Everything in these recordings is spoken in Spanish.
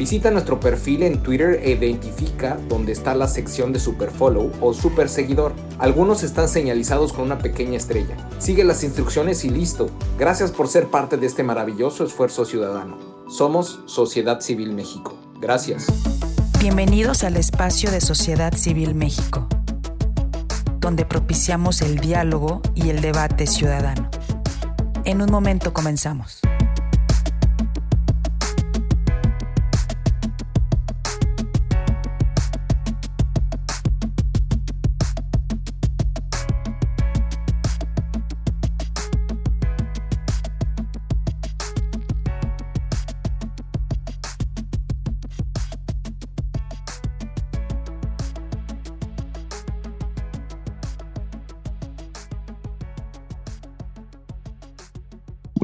Visita nuestro perfil en Twitter e identifica dónde está la sección de Superfollow o Super Seguidor. Algunos están señalizados con una pequeña estrella. Sigue las instrucciones y listo. Gracias por ser parte de este maravilloso esfuerzo ciudadano. Somos Sociedad Civil México. Gracias. Bienvenidos al espacio de Sociedad Civil México, donde propiciamos el diálogo y el debate ciudadano. En un momento comenzamos.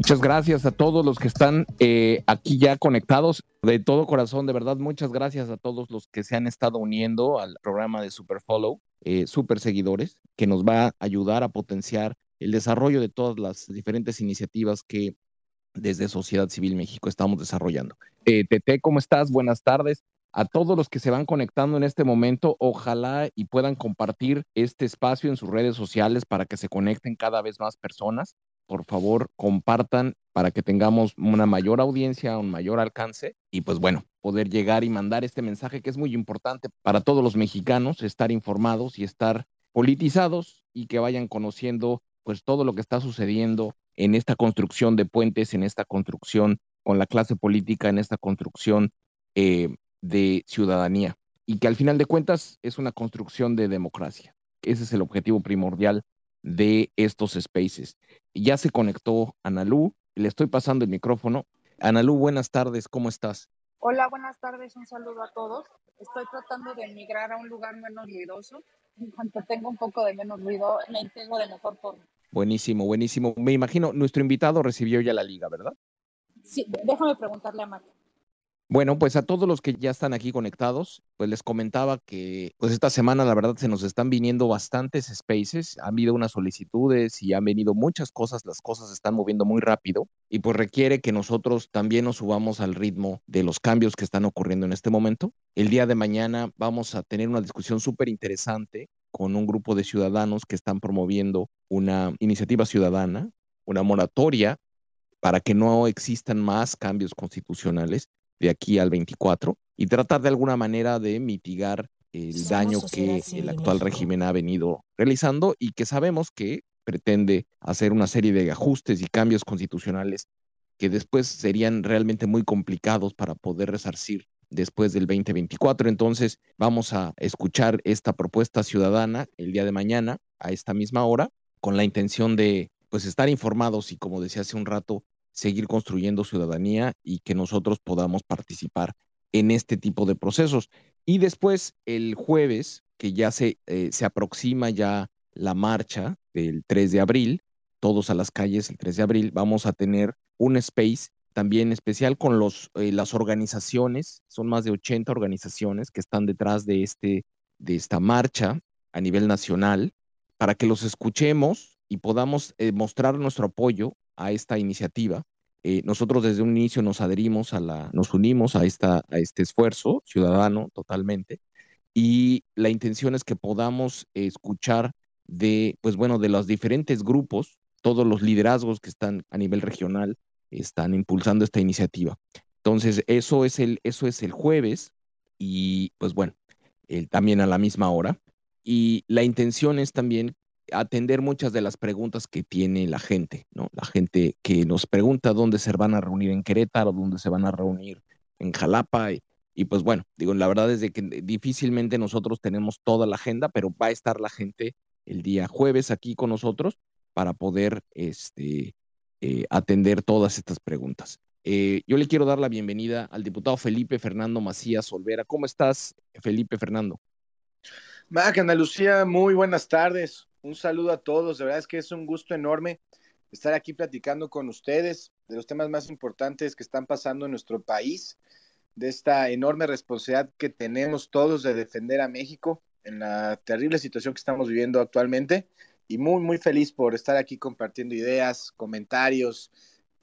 Muchas gracias a todos los que están eh, aquí ya conectados. De todo corazón, de verdad, muchas gracias a todos los que se han estado uniendo al programa de Super Follow, eh, Super Seguidores, que nos va a ayudar a potenciar el desarrollo de todas las diferentes iniciativas que desde Sociedad Civil México estamos desarrollando. Eh, Tete, ¿cómo estás? Buenas tardes. A todos los que se van conectando en este momento, ojalá y puedan compartir este espacio en sus redes sociales para que se conecten cada vez más personas por favor compartan para que tengamos una mayor audiencia, un mayor alcance y pues bueno, poder llegar y mandar este mensaje que es muy importante para todos los mexicanos, estar informados y estar politizados y que vayan conociendo pues todo lo que está sucediendo en esta construcción de puentes, en esta construcción con la clase política, en esta construcción eh, de ciudadanía y que al final de cuentas es una construcción de democracia. Ese es el objetivo primordial de estos spaces. Ya se conectó Analú, le estoy pasando el micrófono. Analú, buenas tardes, ¿cómo estás? Hola, buenas tardes, un saludo a todos. Estoy tratando de emigrar a un lugar menos ruidoso. En cuanto tengo un poco de menos ruido, me integro de mejor forma. Buenísimo, buenísimo. Me imagino, nuestro invitado recibió ya la liga, ¿verdad? Sí, déjame preguntarle a Marta. Bueno, pues a todos los que ya están aquí conectados, pues les comentaba que pues esta semana la verdad se nos están viniendo bastantes spaces, han habido unas solicitudes y han venido muchas cosas, las cosas se están moviendo muy rápido y pues requiere que nosotros también nos subamos al ritmo de los cambios que están ocurriendo en este momento. El día de mañana vamos a tener una discusión súper interesante con un grupo de ciudadanos que están promoviendo una iniciativa ciudadana, una moratoria para que no existan más cambios constitucionales de aquí al 24 y tratar de alguna manera de mitigar el daño que el actual régimen ha venido realizando y que sabemos que pretende hacer una serie de ajustes y cambios constitucionales que después serían realmente muy complicados para poder resarcir después del 2024. Entonces vamos a escuchar esta propuesta ciudadana el día de mañana a esta misma hora con la intención de pues estar informados y como decía hace un rato seguir construyendo ciudadanía y que nosotros podamos participar en este tipo de procesos. Y después, el jueves, que ya se, eh, se aproxima ya la marcha del 3 de abril, todos a las calles el 3 de abril, vamos a tener un space también especial con los, eh, las organizaciones, son más de 80 organizaciones que están detrás de, este, de esta marcha a nivel nacional, para que los escuchemos y podamos eh, mostrar nuestro apoyo a esta iniciativa. Eh, nosotros desde un inicio nos adherimos a la, nos unimos a, esta, a este esfuerzo ciudadano totalmente y la intención es que podamos escuchar de, pues bueno, de los diferentes grupos, todos los liderazgos que están a nivel regional están impulsando esta iniciativa. Entonces, eso es el, eso es el jueves y pues bueno, también a la misma hora. Y la intención es también atender muchas de las preguntas que tiene la gente, ¿no? La gente que nos pregunta dónde se van a reunir en Querétaro, dónde se van a reunir en Jalapa. Y, pues bueno, digo, la verdad es que difícilmente nosotros tenemos toda la agenda, pero va a estar la gente el día jueves aquí con nosotros para poder este, eh, atender todas estas preguntas. Eh, yo le quiero dar la bienvenida al diputado Felipe Fernando Macías Olvera. ¿Cómo estás, Felipe Fernando? Mac, Ana Lucía, muy buenas tardes Un saludo a todos. De verdad es que es un gusto enorme estar aquí platicando con ustedes de los temas más importantes que están pasando en nuestro país, de esta enorme responsabilidad que tenemos todos de defender a México en la terrible situación que estamos viviendo actualmente. Y muy, muy feliz por estar aquí compartiendo ideas, comentarios,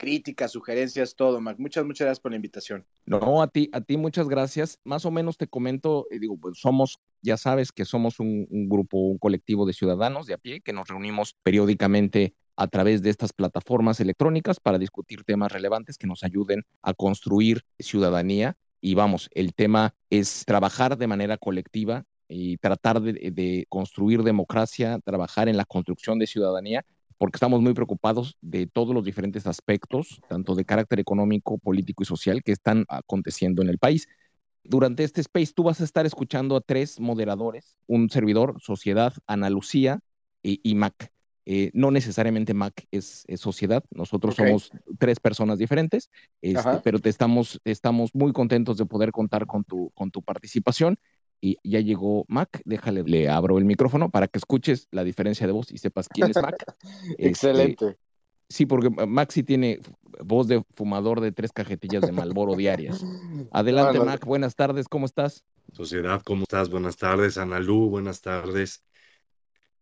críticas, sugerencias, todo, Mac. Muchas, muchas gracias por la invitación. No, a ti, a ti muchas gracias. Más o menos te comento, eh, digo, pues somos, ya sabes que somos un, grupo, un colectivo de ciudadanos de a pie que nos reunimos periódicamente a través de estas plataformas electrónicas para discutir temas relevantes que nos ayuden a construir ciudadanía. Y vamos, el tema es trabajar de manera colectiva y tratar de construir democracia, trabajar en la construcción de ciudadanía porque estamos muy preocupados de todos los diferentes aspectos, tanto de carácter económico, político y social, que están aconteciendo en el país. Durante este space tú vas a estar escuchando a tres moderadores, un servidor, Sociedad, Ana Lucía y, y Mac. Eh, no necesariamente Mac es, es sociedad, nosotros okay. somos tres personas diferentes, este, pero te estamos, estamos muy contentos de poder contar con tu, con tu participación y ya llegó Mac, déjale, le abro el micrófono para que escuches la diferencia de voz y sepas quién es Mac. Excelente. Este, sí, porque Mac sí tiene voz de fumador de tres cajetillas de Malboro diarias. Adelante. Mac, buenas tardes, ¿cómo estás? Sociedad, ¿cómo estás? Buenas tardes, Analú, buenas tardes.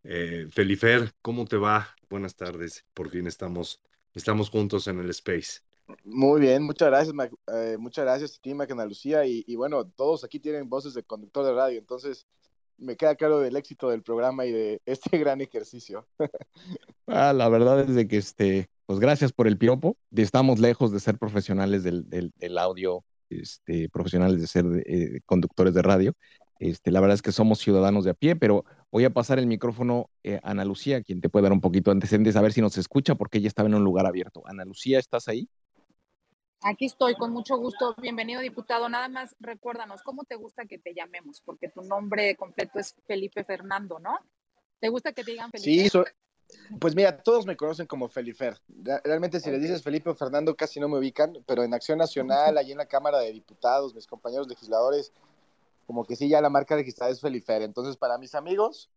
Eh, Felifer, ¿cómo te va? Buenas tardes, por fin estamos, estamos juntos en el Space. Muy bien, muchas gracias, Mac, eh, muchas gracias a ti, Ana Lucía, y, y, bueno, todos aquí tienen voces de conductor de radio, entonces me queda claro del éxito del programa y de este gran ejercicio. ah, la verdad es de que, este, pues gracias por el piropo, estamos lejos de ser profesionales del, del, del audio, este, profesionales de ser eh, conductores de radio, este, la verdad es que somos ciudadanos de a pie, pero voy a pasar el micrófono eh, a Ana Lucía, quien te puede dar un poquito de antecedentes, a ver si nos escucha, porque ella estaba en un lugar abierto. Ana Lucía, ¿estás ahí? Aquí estoy, con mucho gusto. Bienvenido, diputado. Nada más recuérdanos, ¿cómo te gusta que te llamemos? Porque tu nombre completo es Felipe Fernando, ¿no? ¿Te gusta que te digan Felipe? Sí, pues mira, todos me conocen como Felifer. Realmente si okay. les dices Felipe o Fernando casi no me ubican, pero en Acción Nacional, allí en la Cámara de Diputados, mis compañeros legisladores, como que sí, ya la marca registrada es Felifer. Entonces, para mis amigos,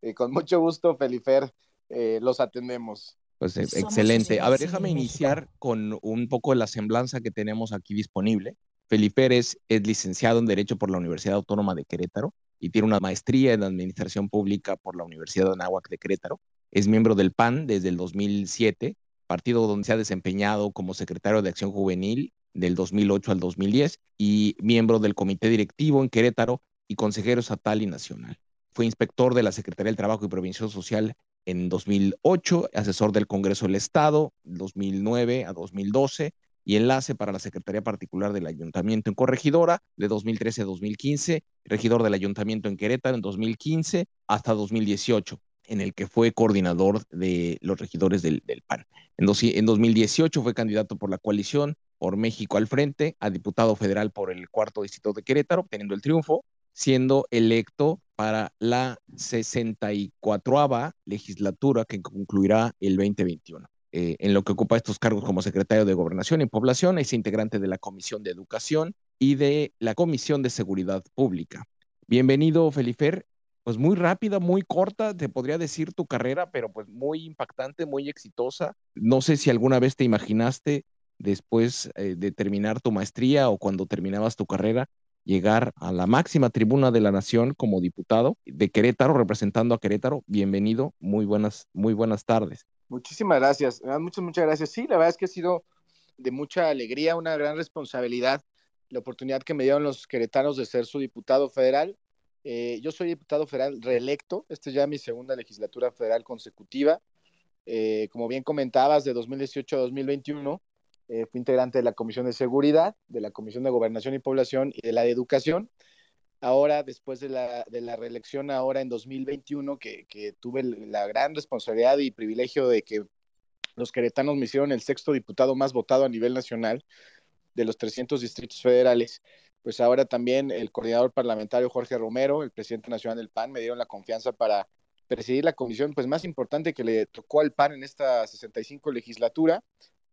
eh, con mucho gusto, Felifer, eh, los atendemos. Pues eh, excelente. A ver, déjame iniciar con un poco de la semblanza que tenemos aquí disponible. Felipe es, es licenciado en Derecho por la Universidad Autónoma de Querétaro y tiene una maestría en Administración Pública por la Universidad de Anáhuac de Querétaro. Es miembro del PAN desde el 2007, partido donde se ha desempeñado como secretario de Acción Juvenil del 2008 al 2010 y miembro del comité directivo en Querétaro y consejero estatal y nacional. Fue inspector de la Secretaría del Trabajo y Prevención Social en 2008, asesor del Congreso del Estado 2009 a 2012 y enlace para la Secretaría Particular del Ayuntamiento en Corregidora de 2013 a 2015, regidor del Ayuntamiento en Querétaro en 2015 hasta 2018 en el que fue coordinador de los regidores del, PAN. En, dos, en 2018 fue candidato por la coalición por México al frente a diputado federal por el cuarto distrito de Querétaro, obteniendo el triunfo, siendo electo para la 64 legislatura que concluirá el 2021. Eh, en lo que ocupa estos cargos como secretario de Gobernación y Población, es integrante de la Comisión de Educación y de la Comisión de Seguridad Pública. Bienvenido, Felifer. Pues muy rápida, muy corta, te podría decir tu carrera, pero pues muy impactante, muy exitosa. No sé si alguna vez te imaginaste después eh, de terminar tu maestría o cuando terminabas tu carrera, llegar a la máxima tribuna de la nación como diputado de Querétaro, representando a Querétaro. Bienvenido, muy buenas, muy buenas tardes. Muchísimas gracias, muchas, muchas gracias. Sí, la verdad es que ha sido de mucha alegría, una gran responsabilidad, la oportunidad que me dieron los queretanos de ser su diputado federal. Eh, yo soy diputado federal reelecto, esta es ya mi segunda legislatura federal consecutiva. Eh, como bien comentabas, de 2018 a 2021 eh, fui integrante de la Comisión de Seguridad, de la Comisión de Gobernación y Población y de la de Educación. Ahora, después de la, de la reelección, ahora en 2021, que, que tuve la gran responsabilidad y privilegio de que los queretanos me hicieron el sexto diputado más votado a nivel nacional de los 300 distritos federales, pues ahora también el coordinador parlamentario Jorge Romero, el presidente nacional del PAN, me dieron la confianza para presidir la comisión pues más importante que le tocó al PAN en esta 65 legislatura,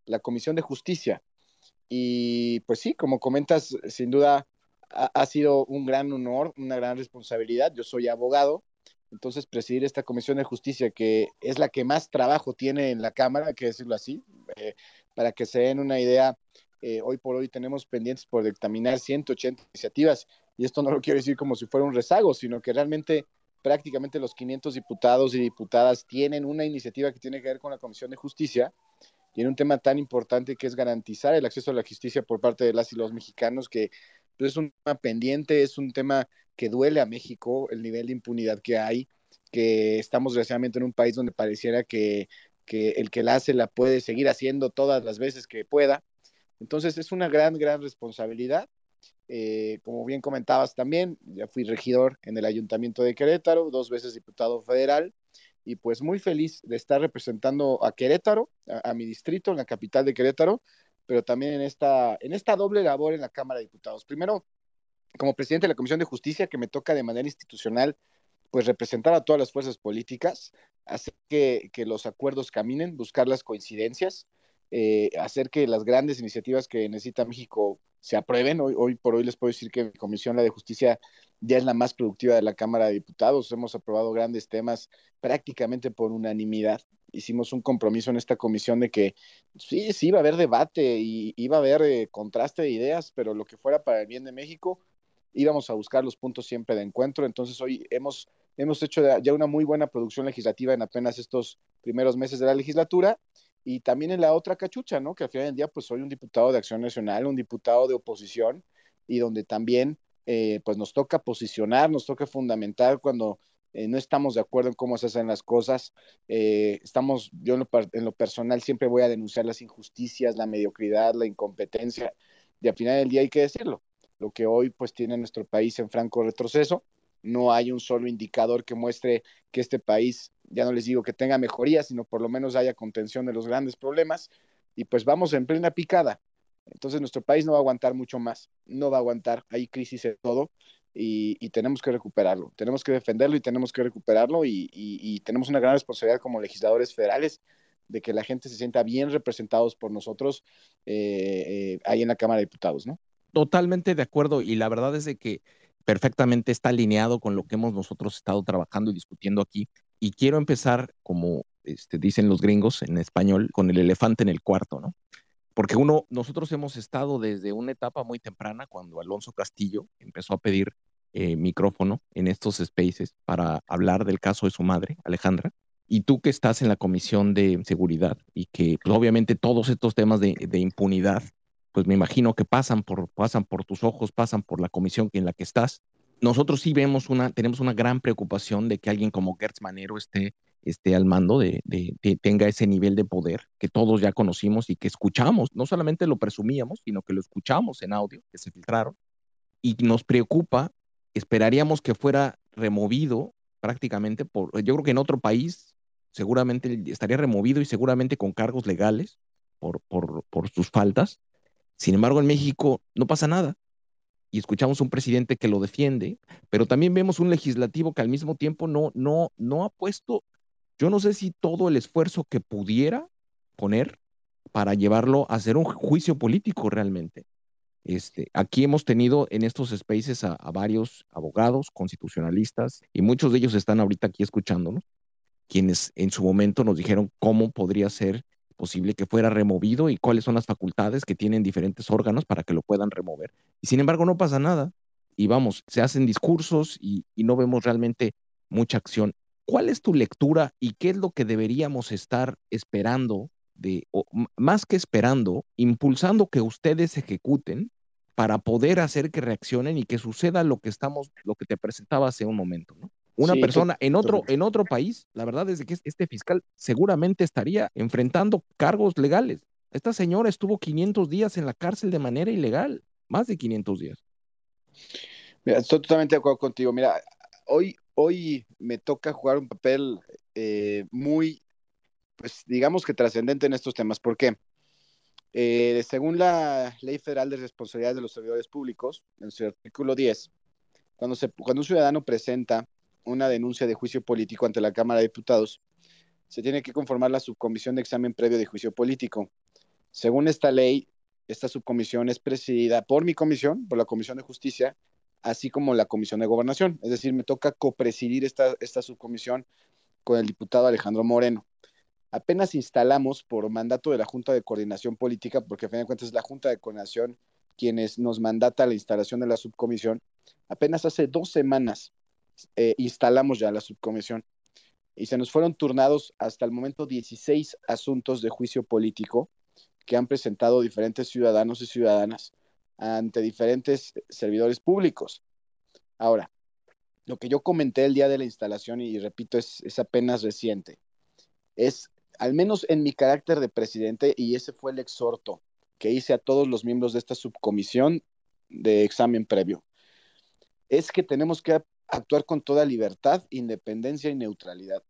la Comisión de Justicia. Y pues sí, como comentas, sin duda ha, sido un gran honor, una gran responsabilidad. Yo soy abogado Entonces, presidir esta Comisión de Justicia, que es la que más trabajo tiene en la Cámara, hay que decirlo así, eh, para que se den una idea, eh, hoy por hoy tenemos pendientes por dictaminar 180 iniciativas, y esto no lo quiero decir como si fuera un rezago, sino que realmente prácticamente los 500 diputados y diputadas tienen una iniciativa que tiene que ver con la Comisión de Justicia, y en un tema tan importante que es garantizar el acceso a la justicia por parte de las y los mexicanos, que pues, es un tema pendiente, es un tema que duele a México, el nivel de impunidad que hay, que estamos desgraciadamente en un país donde pareciera que, que el que la hace la puede seguir haciendo todas las veces que pueda. Entonces es una gran, gran responsabilidad. Eh, como bien comentabas también, ya fui regidor en el Ayuntamiento de Querétaro, dos veces diputado federal, y pues muy feliz de estar representando a Querétaro, a, mi distrito, en la capital de Querétaro, pero también en esta, en esta doble labor en la Cámara de Diputados. Primero, como presidente de la Comisión de Justicia, que me toca de manera institucional, pues representar a todas las fuerzas políticas, hacer que, los acuerdos caminen, buscar las coincidencias, eh, hacer que las grandes iniciativas que necesita México se aprueben. Hoy, hoy por hoy les puedo decir que mi comisión, la de justicia, ya es la más productiva de la Cámara de Diputados. Hemos aprobado grandes temas prácticamente por unanimidad. Hicimos un compromiso en esta comisión de que sí, sí iba a haber debate y iba a haber eh, contraste de ideas, pero lo que fuera para el bien de México, íbamos a buscar los puntos siempre de encuentro. Entonces hoy hemos, hemos hecho ya una muy buena producción legislativa en apenas estos primeros meses de la legislatura y también en la otra cachucha, ¿no? Que al final del día, pues soy un diputado de Acción Nacional, un diputado de oposición, y donde también, eh, pues nos toca posicionar, nos toca fundamentar cuando eh, no estamos de acuerdo en cómo se hacen las cosas. Eh, estamos, yo en lo, en lo, personal siempre voy a denunciar las injusticias, la mediocridad, la incompetencia, y al final del día hay que decirlo. Lo que hoy, pues, tiene nuestro país en franco retroceso, no hay un solo indicador que muestre que este país, ya no les digo que tenga mejoría, sino por lo menos haya contención de los grandes problemas. Y pues vamos en plena picada. Entonces nuestro país no va a aguantar mucho más, no va a aguantar, hay crisis en todo y, tenemos que recuperarlo, tenemos que defenderlo y tenemos que recuperarlo y, tenemos una gran responsabilidad como legisladores federales de que la gente se sienta bien representados por nosotros eh, eh, ahí en la Cámara de Diputados, ¿no? Totalmente de acuerdo y la verdad es de que perfectamente está alineado con lo que hemos nosotros estado trabajando y discutiendo aquí. Y quiero empezar, como este, dicen los gringos en español, con el elefante en el cuarto, ¿no? Porque uno, nosotros hemos estado desde una etapa muy temprana, cuando Alonso Castillo empezó a pedir eh, micrófono en estos spaces para hablar del caso de su madre, Alejandra. Y tú que estás en la Comisión de Seguridad y que pues, obviamente todos estos temas de, de impunidad pues me imagino que pasan por, pasan por tus ojos, pasan por la comisión en la que estás. Nosotros sí vemos una, tenemos una gran preocupación de que alguien como Gertz Manero esté, esté al mando, de, de, tenga ese nivel de poder que todos ya conocimos y que escuchamos, no solamente lo presumíamos, sino que lo escuchamos en audio, que se filtraron, y nos preocupa, esperaríamos que fuera removido prácticamente por, yo creo que en otro país seguramente estaría removido y seguramente con cargos legales por, por, por sus faltas, sin embargo, en México no pasa nada. Y escuchamos un presidente que lo defiende, pero también vemos un legislativo que al mismo tiempo no, no, no ha puesto, yo no sé si todo el esfuerzo que pudiera poner para llevarlo a hacer un juicio político realmente. Este, aquí hemos tenido en estos spaces a, a, varios abogados constitucionalistas y muchos de ellos están ahorita aquí escuchándonos, quienes en su momento nos dijeron cómo podría ser posible que fuera removido y cuáles son las facultades que tienen diferentes órganos para que lo puedan remover. Y sin embargo no pasa nada. Y vamos, se hacen discursos y, no vemos realmente mucha acción. ¿Cuál es tu lectura y qué es lo que deberíamos estar esperando de, o más que esperando, impulsando que ustedes ejecuten para poder hacer que reaccionen y que suceda lo que estamos, lo que te presentaba hace un momento, ¿no? Una persona en otro, en otro país, la verdad es que este fiscal seguramente estaría enfrentando cargos legales. Esta señora estuvo 500 días en la cárcel de manera ilegal, más de 500 días. Mira, estoy totalmente de acuerdo contigo. Mira, hoy, hoy me toca jugar un papel eh, muy, pues digamos que trascendente en estos temas. ¿Por qué? Eh, según la Ley Federal de Responsabilidad de los Servidores Públicos, en su artículo 10, cuando, cuando un ciudadano presenta una denuncia de juicio político ante la Cámara de Diputados, se tiene que conformar la subcomisión de examen previo de juicio político. Según esta ley, esta subcomisión es presidida por mi comisión, por la Comisión de Justicia, así como la Comisión de Gobernación. Es decir, me toca copresidir esta, esta subcomisión con el diputado Alejandro Moreno. Apenas instalamos por mandato de la Junta de Coordinación Política, porque a fin de cuentas es la Junta de Coordinación quienes nos mandata la instalación de la subcomisión, apenas hace dos semanas eh, instalamos ya la subcomisión y se nos fueron turnados hasta el momento 16 asuntos de juicio político que han presentado diferentes ciudadanos y ciudadanas ante diferentes servidores públicos. Ahora, lo que yo comenté el día de la instalación, y repito, es, apenas reciente, es, al menos en mi carácter de presidente, y ese fue el exhorto que hice a todos los miembros de esta subcomisión de examen previo, es que tenemos que actuar con toda libertad, independencia y neutralidad.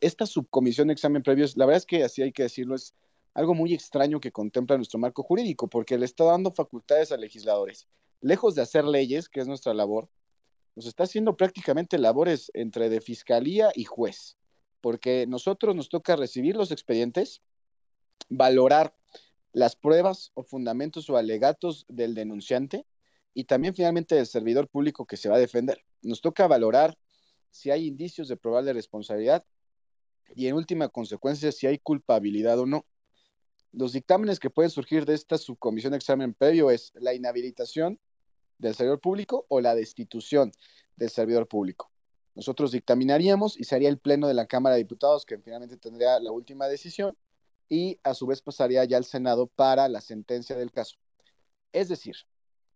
esta subcomisión de examen previo, la verdad es que así hay que decirlo, es algo muy extraño que contempla nuestro marco jurídico, porque le está dando facultades a legisladores. Lejos de hacer leyes, que es nuestra labor, nos está haciendo prácticamente labores entre de fiscalía y juez, porque nosotros nos toca recibir los expedientes, valorar las pruebas o fundamentos o alegatos del denunciante y también finalmente del servidor público que se va a defender. Nos toca valorar si hay indicios de probable responsabilidad y en última consecuencia si hay culpabilidad o no los dictámenes que pueden surgir de esta subcomisión de examen previo es la inhabilitación del servidor público o la destitución del servidor público. Nosotros dictaminaríamos y sería el pleno de la Cámara de Diputados que finalmente tendría la última decisión y a su vez pasaría ya al Senado para la sentencia del caso. Es decir,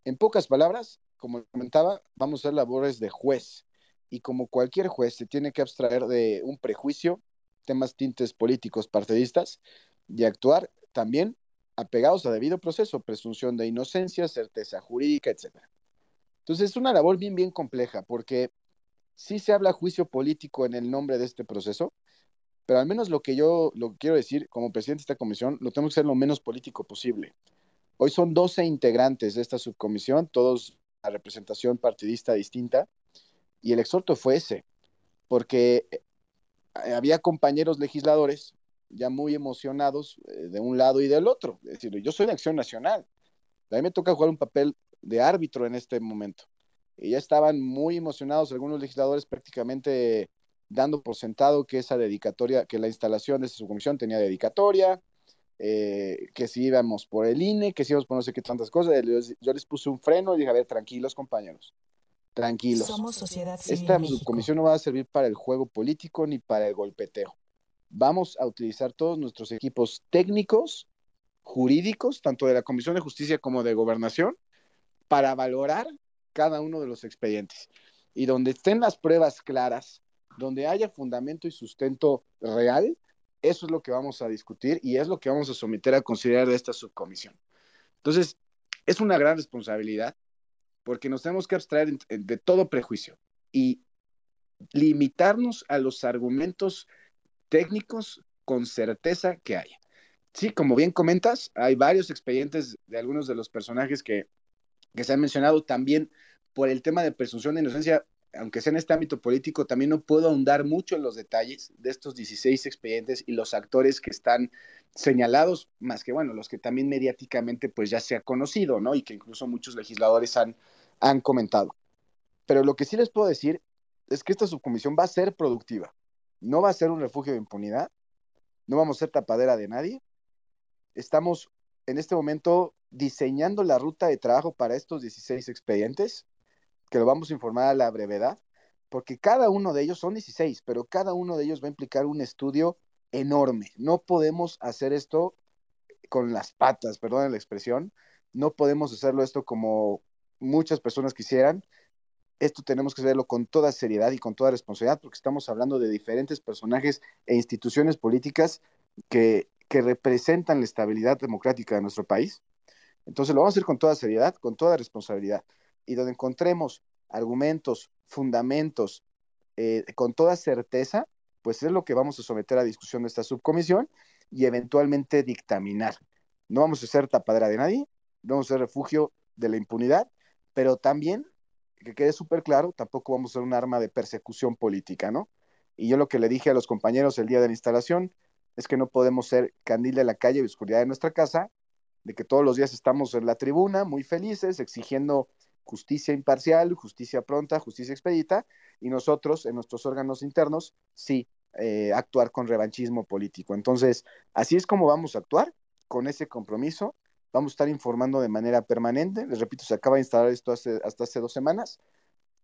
en pocas palabras, como comentaba, vamos a hacer labores de juez y como cualquier juez se tiene que abstraer de un prejuicio, temas tintes políticos partidistas y actuar también apegados a debido proceso, presunción de inocencia, certeza jurídica, etc. Entonces es una labor bien, bien compleja, porque sí se habla juicio político en el nombre de este proceso, pero al menos lo que yo lo quiero decir como presidente de esta comisión, lo tengo que ser lo menos político posible. Hoy son 12 integrantes de esta subcomisión, todos a representación partidista distinta, y el exhorto fue ese, porque eh, había compañeros legisladores ya muy emocionados eh, de un lado y del otro. Es decir, yo soy de Acción Nacional. A mí me toca jugar un papel de árbitro en este momento. Y ya estaban muy emocionados algunos legisladores prácticamente dando por sentado que esa dedicatoria, que la instalación de esa comisión tenía dedicatoria, eh, que si íbamos por el INE, que si íbamos por no sé qué tantas cosas. Yo les puse un freno y dije, a ver, tranquilos compañeros, tranquilos. Somos sociedad Esta subcomisión no va a servir para el juego político ni para el golpeteo vamos a utilizar todos nuestros equipos técnicos, jurídicos, tanto de la Comisión de Justicia como de Gobernación, para valorar cada uno de los expedientes. Y donde estén las pruebas claras, donde haya fundamento y sustento real, eso es lo que vamos a discutir y es lo que vamos a someter a considerar de esta subcomisión. Entonces, es una gran responsabilidad porque nos tenemos que abstraer de todo prejuicio y limitarnos a los argumentos técnicos con certeza que haya. Sí, como bien comentas, hay varios expedientes de algunos de los personajes que, se han mencionado también por el tema de presunción de inocencia, aunque sea en este ámbito político, también no puedo ahondar mucho en los detalles de estos 16 expedientes y los actores que están señalados, más que bueno, los que también mediáticamente pues ya se ha conocido, ¿no? Y que incluso muchos legisladores han, han comentado. Pero lo que sí les puedo decir es que esta subcomisión va a ser productiva no va a ser un refugio de impunidad, no vamos a ser tapadera de nadie. Estamos en este momento diseñando la ruta de trabajo para estos 16 expedientes, que lo vamos a informar a la brevedad, porque cada uno de ellos son 16, pero cada uno de ellos va a implicar un estudio enorme. No podemos hacer esto con las patas, perdón la expresión, no podemos hacerlo esto como muchas personas quisieran, esto tenemos que hacerlo con toda seriedad y con toda responsabilidad, porque estamos hablando de diferentes personajes e instituciones políticas que, representan la estabilidad democrática de nuestro país. Entonces lo vamos a hacer con toda seriedad, con toda responsabilidad. Y donde encontremos argumentos, fundamentos, eh, con toda certeza, pues es lo que vamos a someter a discusión de esta subcomisión y eventualmente dictaminar. No vamos a ser tapadera de nadie, no vamos a ser refugio de la impunidad, pero también que quede súper claro, tampoco vamos a ser un arma de persecución política, ¿no? Y yo lo que le dije a los compañeros el día de la instalación es que no podemos ser candil de la calle y oscuridad de nuestra casa, de que todos los días estamos en la tribuna muy felices, exigiendo justicia imparcial, justicia pronta, justicia expedita, y nosotros en nuestros órganos internos sí eh, actuar con revanchismo político. Entonces, así es como vamos a actuar, con ese compromiso. Vamos a estar informando de manera permanente. Les repito, se acaba de instalar esto hasta hace dos semanas.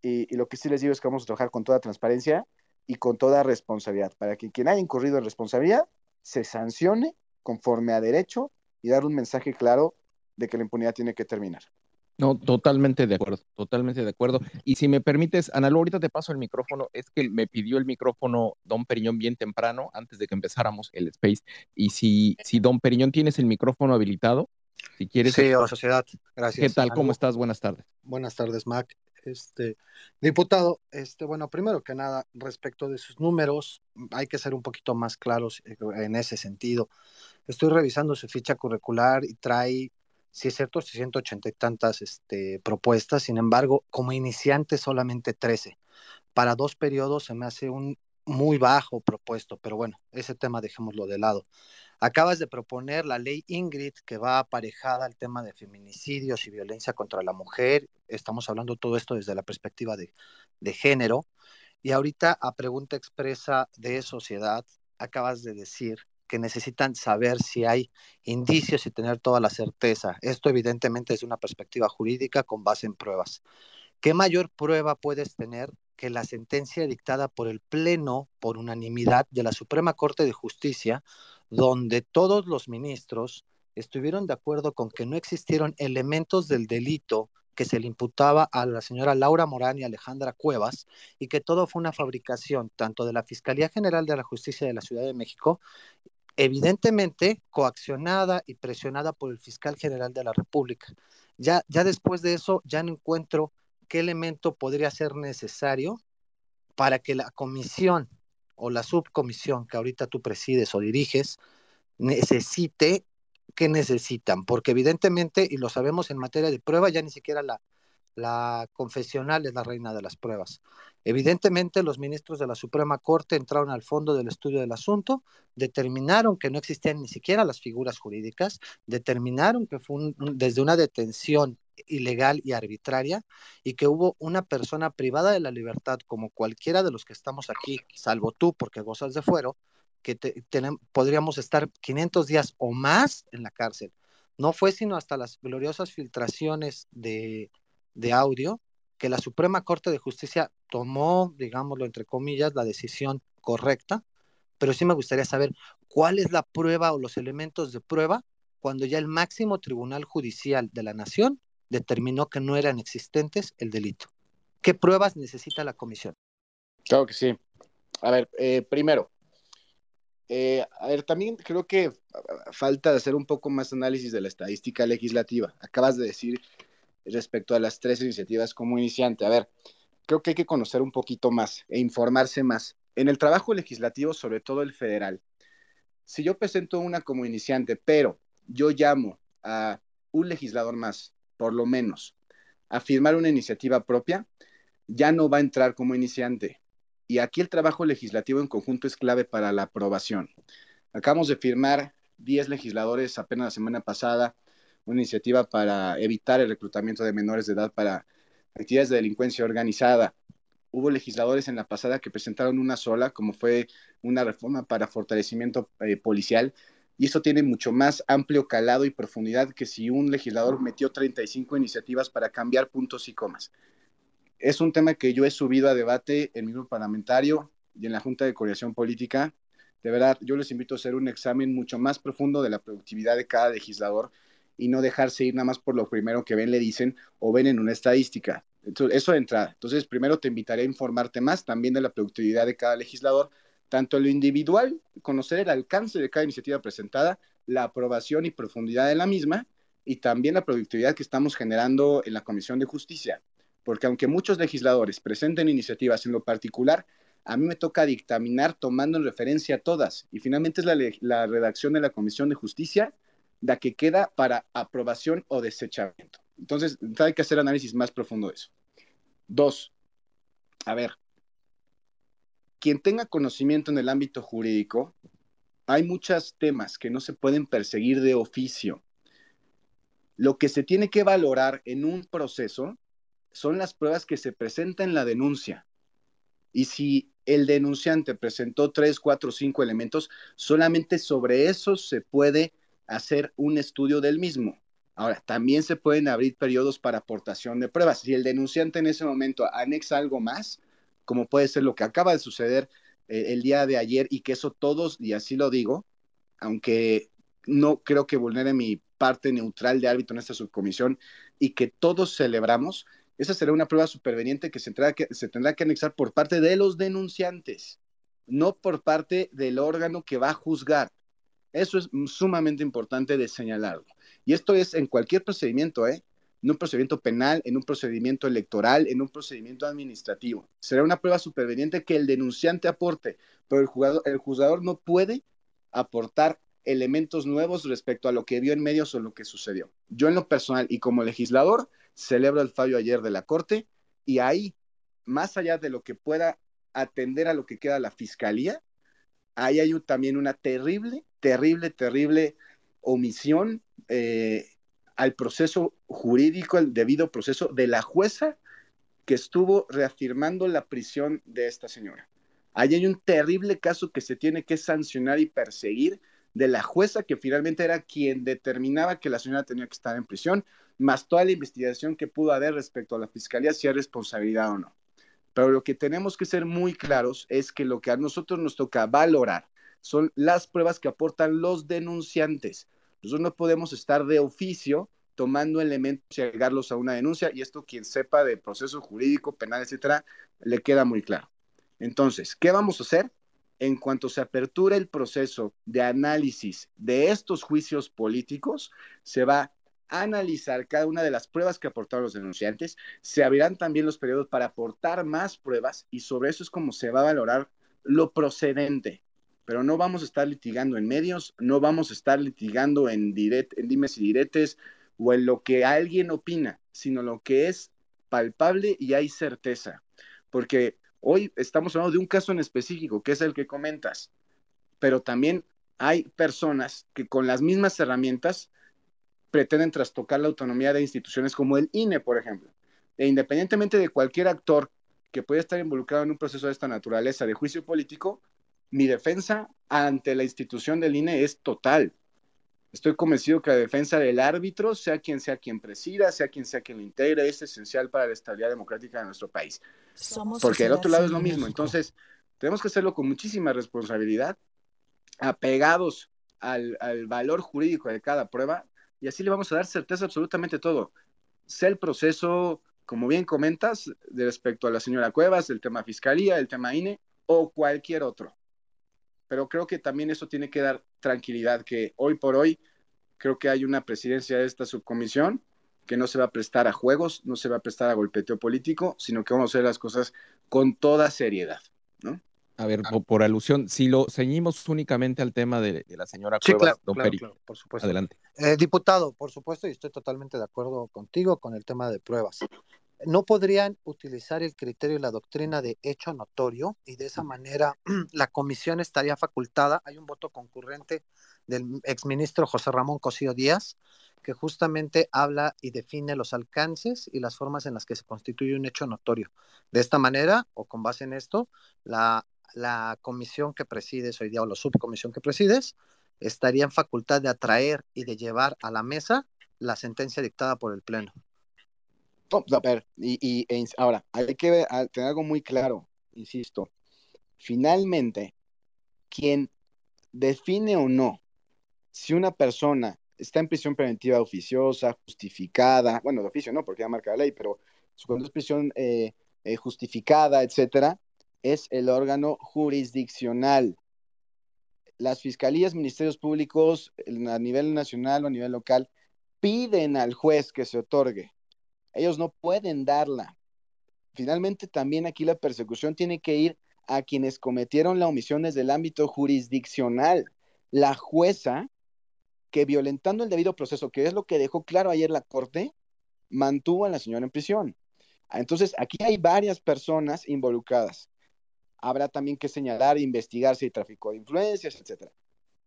Y, y, lo que sí les digo es que vamos a trabajar con toda transparencia y con toda responsabilidad, para que quien haya incurrido en responsabilidad se sancione conforme a derecho y dar un mensaje claro de que la impunidad tiene que terminar. No, totalmente de acuerdo, totalmente de acuerdo. Y si me permites, Ana, ahorita te paso el micrófono. Es que me pidió el micrófono Don Periñón bien temprano, antes de que empezáramos el space. Y si, si Don Periñón tienes el micrófono habilitado, si quieres. Sí, la sociedad. Gracias. ¿Qué tal? ¿Cómo estás? Buenas tardes. Buenas tardes, Mac. Este, diputado, este, bueno, primero que nada, respecto de sus números, hay que ser un poquito más claros en ese sentido. Estoy revisando su ficha curricular y trae sí es cierto, 180 y tantas este, propuestas, sin embargo, como iniciante solamente 13. Para dos periodos se me hace un muy bajo propuesto, pero bueno, ese tema dejémoslo de lado. Acabas de proponer la ley Ingrid, que va aparejada al tema de feminicidios y violencia contra la mujer. Estamos hablando todo esto desde la perspectiva de, género. Y ahorita, a pregunta expresa de sociedad, acabas de decir que necesitan saber si hay indicios y tener toda la certeza. Esto evidentemente es una perspectiva jurídica con base en pruebas. ¿Qué mayor prueba puedes tener que la sentencia dictada por el Pleno por unanimidad de la Suprema Corte de Justicia, donde todos los ministros estuvieron de acuerdo con que no existieron elementos del delito que se le imputaba a la señora Laura Morán y Alejandra Cuevas y que todo fue una fabricación tanto de la Fiscalía General de la Justicia de la Ciudad de México evidentemente coaccionada y presionada por el fiscal general de la República. Ya, ya después de eso, ya no encuentro qué elemento podría ser necesario para que la comisión o la subcomisión que ahorita tú presides o diriges necesite qué necesitan, porque evidentemente, y lo sabemos en materia de prueba, ya ni siquiera la, la confesional es la reina de las pruebas. Evidentemente, los ministros de la Suprema Corte entraron al fondo del estudio del asunto, determinaron que no existían ni siquiera las figuras jurídicas, determinaron que fue desde una detención ilegal y arbitraria y que hubo una persona privada de la libertad como cualquiera de los que estamos aquí, salvo tú porque gozas de fuero, que podríamos estar 500 días o más en la cárcel. No fue sino hasta las gloriosas filtraciones de, de audio que la Suprema Corte de Justicia tomó, digámoslo entre comillas, la decisión correcta, pero sí me gustaría saber cuál es la prueba o los elementos de prueba cuando ya el máximo tribunal judicial de la nación determinó que no eran existentes el delito. ¿Qué pruebas necesita la comisión? Claro que sí. A ver, eh, primero, eh, a ver, también creo que falta hacer un poco más análisis de la estadística legislativa. Acabas de decir respecto a las tres iniciativas como iniciante. A ver, creo que hay que conocer un poquito más e informarse más. En el trabajo legislativo, sobre todo el federal, si yo presento una como iniciante, pero yo llamo a un legislador más, por lo menos, a firmar una iniciativa propia, ya no va a entrar como iniciante. Y aquí el trabajo legislativo en conjunto es clave para la aprobación. Acabamos de firmar 10 legisladores apenas la semana pasada una iniciativa para evitar el reclutamiento de menores de edad para actividades de delincuencia organizada. Hubo legisladores en la pasada que presentaron una sola, como fue una reforma para fortalecimiento eh, policial, y eso tiene mucho más amplio calado y profundidad que si un legislador metió 35 iniciativas para cambiar puntos y comas. Es un tema que yo he subido a debate en mi grupo parlamentario y en la Junta de Coordinación Política. De verdad, yo les invito a hacer un examen mucho más profundo de la productividad de cada legislador y no dejarse ir nada más por lo primero que ven, le dicen o ven en una estadística. Entonces, eso de entrada. Entonces, primero te invitaré a informarte más también de la productividad de cada legislador, tanto lo individual, conocer el alcance de cada iniciativa presentada, la aprobación y profundidad de la misma, y también la productividad que estamos generando en la Comisión de Justicia. Porque aunque muchos legisladores presenten iniciativas en lo particular, a mí me toca dictaminar tomando en referencia todas. Y finalmente es la, la redacción de la Comisión de Justicia la que queda para aprobación o desechamiento. Entonces, hay que hacer análisis más profundo de eso. Dos, a ver, quien tenga conocimiento en el ámbito jurídico, hay muchos temas que no se pueden perseguir de oficio. Lo que se tiene que valorar en un proceso son las pruebas que se presentan en la denuncia. Y si el denunciante presentó tres, cuatro, cinco elementos, solamente sobre eso se puede hacer un estudio del mismo. Ahora, también se pueden abrir periodos para aportación de pruebas. Si el denunciante en ese momento anexa algo más, como puede ser lo que acaba de suceder eh, el día de ayer, y que eso todos, y así lo digo, aunque no creo que vulnere mi parte neutral de árbitro en esta subcomisión, y que todos celebramos, esa será una prueba superveniente que se tendrá que, se tendrá que anexar por parte de los denunciantes, no por parte del órgano que va a juzgar. Eso es sumamente importante de señalarlo. Y esto es en cualquier procedimiento, ¿eh? En un procedimiento penal, en un procedimiento electoral, en un procedimiento administrativo. Será una prueba superveniente que el denunciante aporte, pero el, juzgador no puede aportar elementos nuevos respecto a lo que vio en medios o lo que sucedió. Yo en lo personal y como legislador celebro el fallo ayer de la Corte y ahí, más allá de lo que pueda atender a lo que queda la Fiscalía, ahí hay también una terrible, terrible, terrible omisión eh, al proceso jurídico, al debido proceso de la jueza que estuvo reafirmando la prisión de esta señora. Ahí hay un terrible caso que se tiene que sancionar y perseguir de la jueza que finalmente era quien determinaba que la señora tenía que estar en prisión, más toda la investigación que pudo haber respecto a la fiscalía, si hay responsabilidad o no. Pero lo que tenemos que ser muy claros es que lo que a nosotros nos toca valorar son las pruebas que aportan los denunciantes. Nosotros no podemos estar de oficio tomando elementos y agregarlos a una denuncia, y esto quien sepa de proceso jurídico, penal, etcétera, le queda muy claro. Entonces, ¿qué vamos a hacer? En cuanto se apertura el proceso de análisis de estos juicios políticos, se va a analizar cada una de las pruebas que aportaron los denunciantes, se abrirán también los periodos para aportar más pruebas y sobre eso es como se va a valorar lo procedente pero no vamos a estar litigando en medios, no vamos a estar litigando en, direct, en dimes y diretes o en lo que alguien opina, sino lo que es palpable y hay certeza. Porque hoy estamos hablando de un caso en específico, que es el que comentas, pero también hay personas que con las mismas herramientas pretenden trastocar la autonomía de instituciones como el INE, por ejemplo. E independientemente de cualquier actor que pueda estar involucrado en un proceso de esta naturaleza de juicio político, mi defensa ante la institución del INE es total. Estoy convencido que la defensa del árbitro, sea quien sea quien presida, sea quien sea quien lo integre, es esencial para la estabilidad democrática de nuestro país. Porque el otro lado es lo mismo. Entonces, tenemos que hacerlo con muchísima responsabilidad, apegados al, al, valor jurídico de cada prueba, y así le vamos a dar certeza absolutamente todo. Sea el proceso, como bien comentas, de respecto a la señora Cuevas, el tema fiscalía, el tema INE, o cualquier otro pero creo que también eso tiene que dar tranquilidad, que hoy por hoy creo que hay una presidencia de esta subcomisión que no se va a prestar a juegos, no se va a prestar a golpeteo político, sino que vamos a hacer las cosas con toda seriedad, ¿no? A ver, por, alusión, si lo ceñimos únicamente al tema de, la señora Cuevas, don por supuesto. Adelante. Eh, diputado, por supuesto, y estoy totalmente de acuerdo contigo con el tema de pruebas no podrían utilizar el criterio y la doctrina de hecho notorio y de esa manera la comisión estaría facultada. Hay un voto concurrente del exministro José Ramón Cosío Díaz que justamente habla y define los alcances y las formas en las que se constituye un hecho notorio. De esta manera, o con base en esto, la, la comisión que presides hoy día o la subcomisión que presides estaría en facultad de atraer y de llevar a la mesa la sentencia dictada por el Pleno. No, a ver, y, e ahora, hay que tener algo muy claro, insisto. Finalmente, quien define o no si una persona está en prisión preventiva oficiosa, justificada, bueno, de oficio no, porque ya marca la ley, pero cuando es prisión eh, eh, justificada, etcétera, es el órgano jurisdiccional. Las fiscalías, ministerios públicos a nivel nacional o a nivel local piden al juez que se otorgue ellos no pueden darla. Finalmente, también aquí la persecución tiene que ir a quienes cometieron la omisión desde el ámbito jurisdiccional. La jueza que violentando el debido proceso, que es lo que dejó claro ayer la Corte, mantuvo a la señora en prisión. Entonces, aquí hay varias personas involucradas. Habrá también que señalar, investigar si hay tráfico de influencias, etcétera.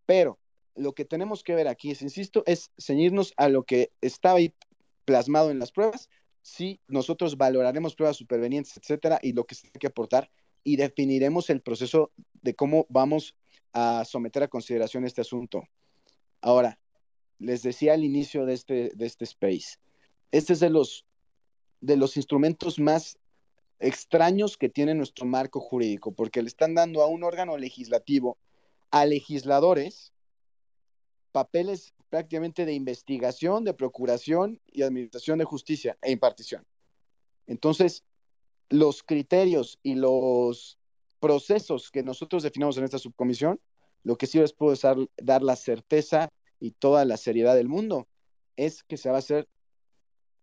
Pero lo que tenemos que ver aquí, es, insisto, es ceñirnos a lo que estaba ahí plasmado en las pruebas sí, nosotros valoraremos pruebas supervenientes, etcétera, y lo que se tiene que aportar, y definiremos el proceso de cómo vamos a someter a consideración este asunto. Ahora, les decía al inicio de este, de este space, este es de los, de los instrumentos más extraños que tiene nuestro marco jurídico, porque le están dando a un órgano legislativo, a legisladores, papeles prácticamente de investigación, de procuración y administración de justicia e impartición. Entonces, los criterios y los procesos que nosotros definamos en esta subcomisión, lo que sí les puedo dar, dar la certeza y toda la seriedad del mundo es que se va a hacer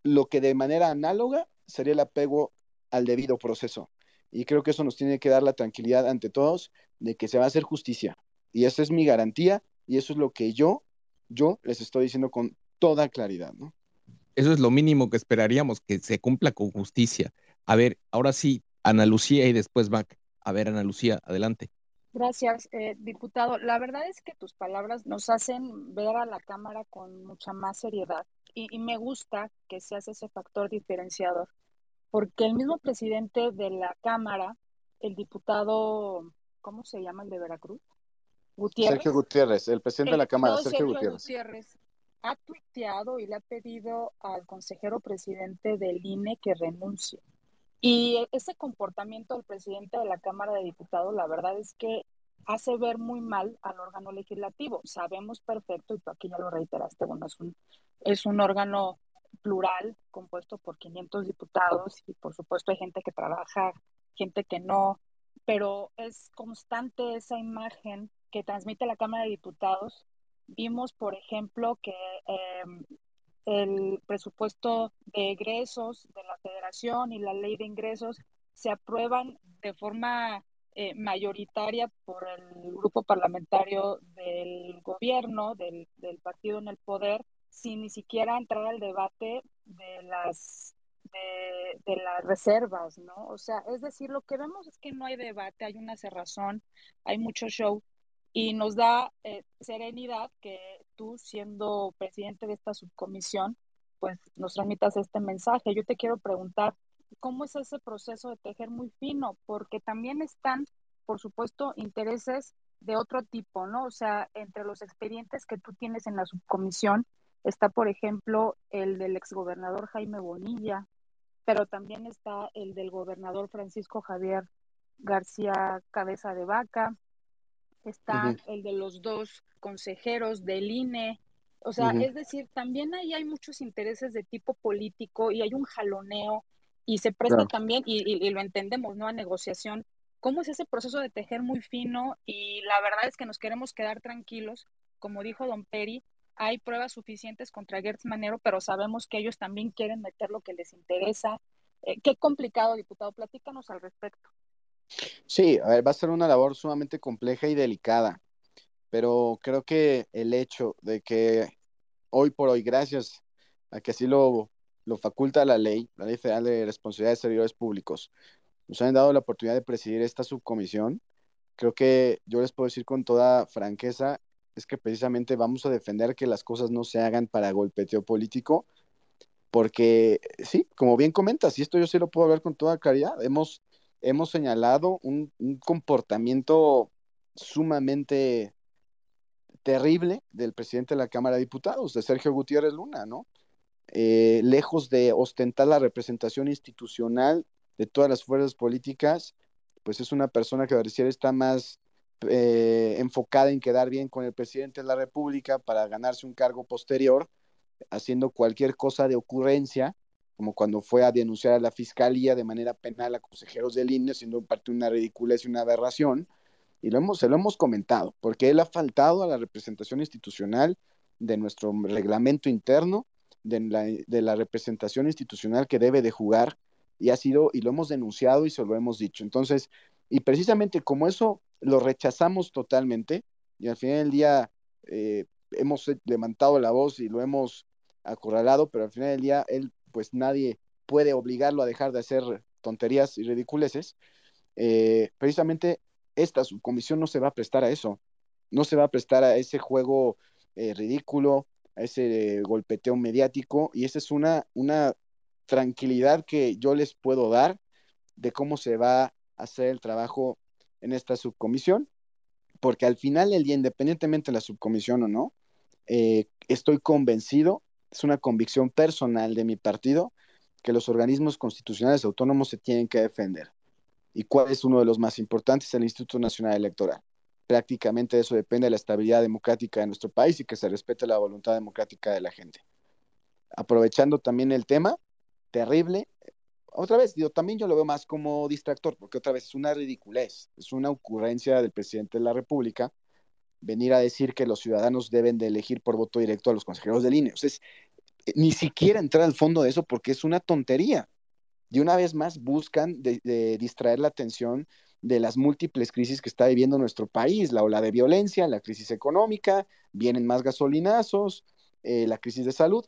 lo que de manera análoga sería el apego al debido proceso. Y creo que eso nos tiene que dar la tranquilidad ante todos de que se va a hacer justicia. Y esa es mi garantía y eso es lo que yo, yo les estoy diciendo con toda claridad, ¿no? Eso es lo mínimo que esperaríamos, que se cumpla con justicia. A ver, ahora sí, Ana Lucía y después Mac. A ver, Ana Lucía, adelante. Gracias, eh, diputado. La verdad es que tus palabras nos hacen ver a la Cámara con mucha más seriedad y, y me gusta que seas ese factor diferenciador porque el mismo presidente de la Cámara, el diputado, ¿cómo se llama el de Veracruz? Gutiérrez. Sergio Gutiérrez, el presidente de la Cámara, Sergio, Gutiérrez. Gutiérrez. Ha tuiteado y le ha pedido al consejero presidente del INE que renuncie. Y ese comportamiento del presidente de la Cámara de Diputados, la verdad es que hace ver muy mal al órgano legislativo. Sabemos perfecto, y tú aquí ya lo reiteraste, bueno, es un, es un órgano plural, compuesto por 500 diputados y por supuesto hay gente que trabaja, gente que no, pero es constante esa imagen que transmite la Cámara de Diputados. Vimos, por ejemplo, que em, el presupuesto de egresos de la federación y la ley de ingresos se aprueban de forma eh, mayoritaria por el grupo parlamentario del gobierno, del, del partido en el poder, sin ni siquiera entrar al debate de las de, las reservas, ¿no? O sea, es decir, lo que vemos es que no hay debate, hay una cerrazón, hay mucho show y nos da eh, serenidad que tú, siendo presidente de esta subcomisión, pues nos transmitas este mensaje. Yo te quiero preguntar, ¿cómo es ese proceso de tejer muy fino? Porque también están, por supuesto, intereses de otro tipo, ¿no? O sea, entre los expedientes que tú tienes en la subcomisión, Está, por ejemplo, el del exgobernador Jaime Bonilla, pero también está el del gobernador Francisco Javier García Cabeza de Vaca, está el de los dos consejeros del INE, o sea, es decir, también ahí hay muchos intereses de tipo político y hay un jaloneo y se presta también, y, y, lo entendemos, ¿no? A negociación. ¿Cómo es ese proceso de tejer muy fino? Y la verdad es que nos queremos quedar tranquilos, como dijo don Peri, hay pruebas suficientes contra Gertz Manero, pero sabemos que ellos también quieren meter lo que les interesa. Eh, qué complicado, diputado, platícanos al respecto. Sí, a ver, va a ser una labor sumamente compleja y delicada, pero creo que el hecho de que hoy por hoy, gracias a que así lo, lo faculta la ley, la Ley Federal de Responsabilidad de Servidores Públicos, nos han dado la oportunidad de presidir esta subcomisión, creo que yo les puedo decir con toda franqueza es que precisamente vamos a defender que las cosas no se hagan para golpeteo político, porque sí, como bien comentas, y esto yo sí lo puedo ver con toda claridad, hemos, hemos señalado un, comportamiento sumamente terrible del presidente de la Cámara de Diputados, de Sergio Gutiérrez Luna, ¿no? Eh, lejos de ostentar la representación institucional de todas las fuerzas políticas, pues es una persona que pareciera está más eh, enfocada en quedar bien con el presidente de la República para ganarse un cargo posterior, haciendo cualquier cosa de ocurrencia, como cuando fue a denunciar a la fiscalía de manera penal a consejeros del INE, siendo parte una ridiculez y una aberración. Y lo hemos, se lo hemos comentado, porque él ha faltado a la representación institucional de nuestro reglamento interno, de la, de la representación institucional que debe de jugar, y ha sido, y lo hemos denunciado y se lo hemos dicho. Entonces, y precisamente como eso lo rechazamos totalmente y al final del día eh, hemos levantado la voz y lo hemos acorralado, pero al final del día él, pues nadie puede obligarlo a dejar de hacer tonterías y ridiculeces. Eh, precisamente esta subcomisión no se va a prestar a eso, no se va a prestar a ese juego eh, ridículo, a ese golpeteo mediático, y esa es una, una tranquilidad que yo les puedo dar de cómo se va a hacer el trabajo en esta subcomisión, porque al final del día, independientemente de la subcomisión o no, eh, estoy convencido, es una convicción personal de mi partido, que los organismos constitucionales autónomos se tienen que defender. ¿Y cuál es uno de los más importantes? El Instituto Nacional Electoral. Prácticamente eso depende de la estabilidad democrática de nuestro país y que se respete la voluntad democrática de la gente. Aprovechando también el tema, terrible, otra vez, digo, también yo lo veo más como distractor, porque otra vez es una ridiculez, es una ocurrencia del presidente de la República venir a decir que los ciudadanos deben de elegir por voto directo a los consejeros del INE. Sea, eh, ni siquiera entrar al fondo de eso porque es una tontería. Y una vez más buscan de, distraer la atención de las múltiples crisis que está viviendo nuestro país, la ola de violencia, la crisis económica, vienen más gasolinazos, eh, la crisis de salud,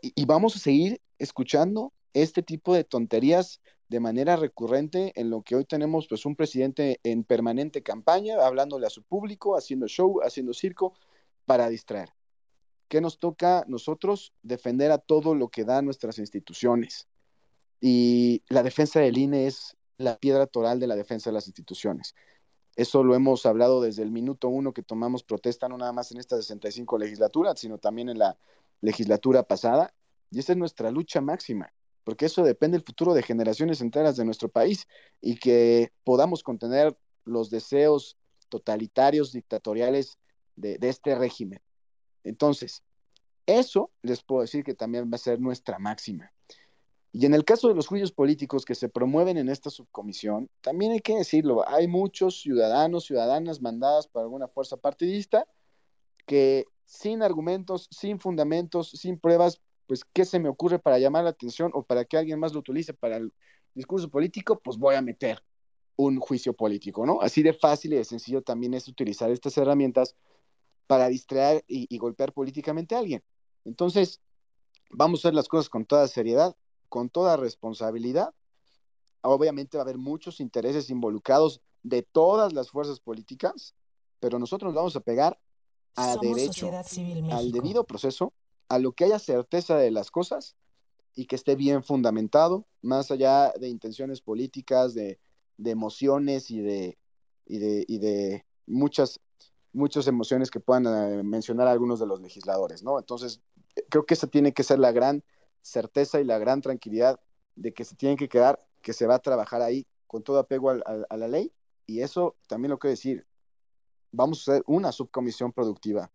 y, vamos a seguir escuchando este tipo de tonterías de manera recurrente en lo que hoy tenemos pues un presidente en permanente campaña, hablándole a su público, haciendo show, haciendo circo para distraer. ¿Qué nos toca nosotros? Defender a todo lo que dan nuestras instituciones. Y la defensa del INE es la piedra toral de la defensa de las instituciones. Eso lo hemos hablado desde el minuto uno que tomamos protesta, no nada más en esta 65 legislatura, sino también en la legislatura pasada. Y esa es nuestra lucha máxima, porque eso depende del futuro de generaciones enteras de nuestro país y que podamos contener los deseos totalitarios, dictatoriales de, de este régimen. Entonces, eso les puedo decir que también va a ser nuestra máxima. Y en el caso de los juicios políticos que se promueven en esta subcomisión, también hay que decirlo, hay muchos ciudadanos, ciudadanas mandadas por alguna fuerza partidista que sin argumentos, sin fundamentos, sin pruebas, pues, ¿qué se me ocurre para llamar la atención o para que alguien más lo utilice para el discurso político? Pues voy a meter un juicio político, ¿no? Así de fácil y de sencillo también es utilizar estas herramientas para distraer y, golpear políticamente a alguien. Entonces, vamos a hacer las cosas con toda seriedad, con toda responsabilidad. Obviamente va a haber muchos intereses involucrados de todas las fuerzas políticas, pero nosotros nos vamos a pegar a derecho, al debido proceso a lo que haya certeza de las cosas y que esté bien fundamentado, más allá de intenciones políticas, de, emociones y de, muchas, muchas emociones que puedan eh, mencionar algunos de los legisladores, ¿no? Entonces, creo que esa tiene que ser la gran certeza y la gran tranquilidad de que se tienen que quedar, que se va a trabajar ahí con todo apego a la ley, y eso también lo quiero decir, vamos a hacer una subcomisión productiva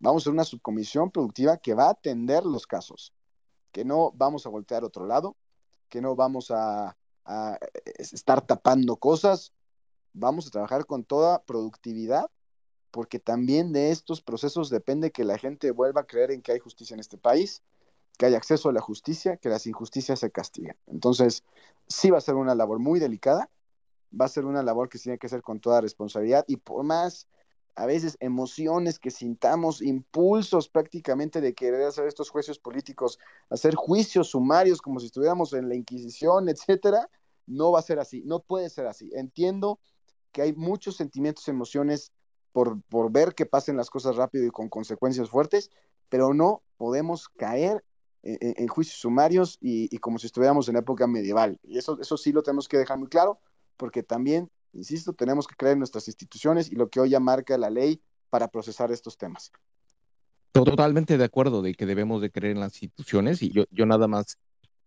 Vamos a ser una subcomisión productiva que va a atender los casos, que no vamos a voltear otro lado, que no vamos a, a estar tapando cosas, vamos a trabajar con toda productividad, porque también de estos procesos depende que la gente vuelva a creer en que hay justicia en este país, que hay acceso a la justicia, que las injusticias se castiguen. Entonces, sí va a ser una labor muy delicada, va a ser una labor que tiene que ser con toda responsabilidad y por más a veces emociones que sintamos, impulsos prácticamente de querer hacer estos juicios políticos, hacer juicios sumarios como si estuviéramos en la Inquisición, etcétera, no va a ser así, no puede ser así. Entiendo que hay muchos sentimientos, emociones por, por ver que pasen las cosas rápido y con consecuencias fuertes, pero no podemos caer en, juicios sumarios y, como si estuviéramos en época medieval. Y eso, eso sí lo tenemos que dejar muy claro, porque también Insisto, tenemos que creer en nuestras instituciones y lo que hoy ya marca la ley para procesar estos temas. Totalmente de acuerdo de que debemos de creer en las instituciones y yo, nada más,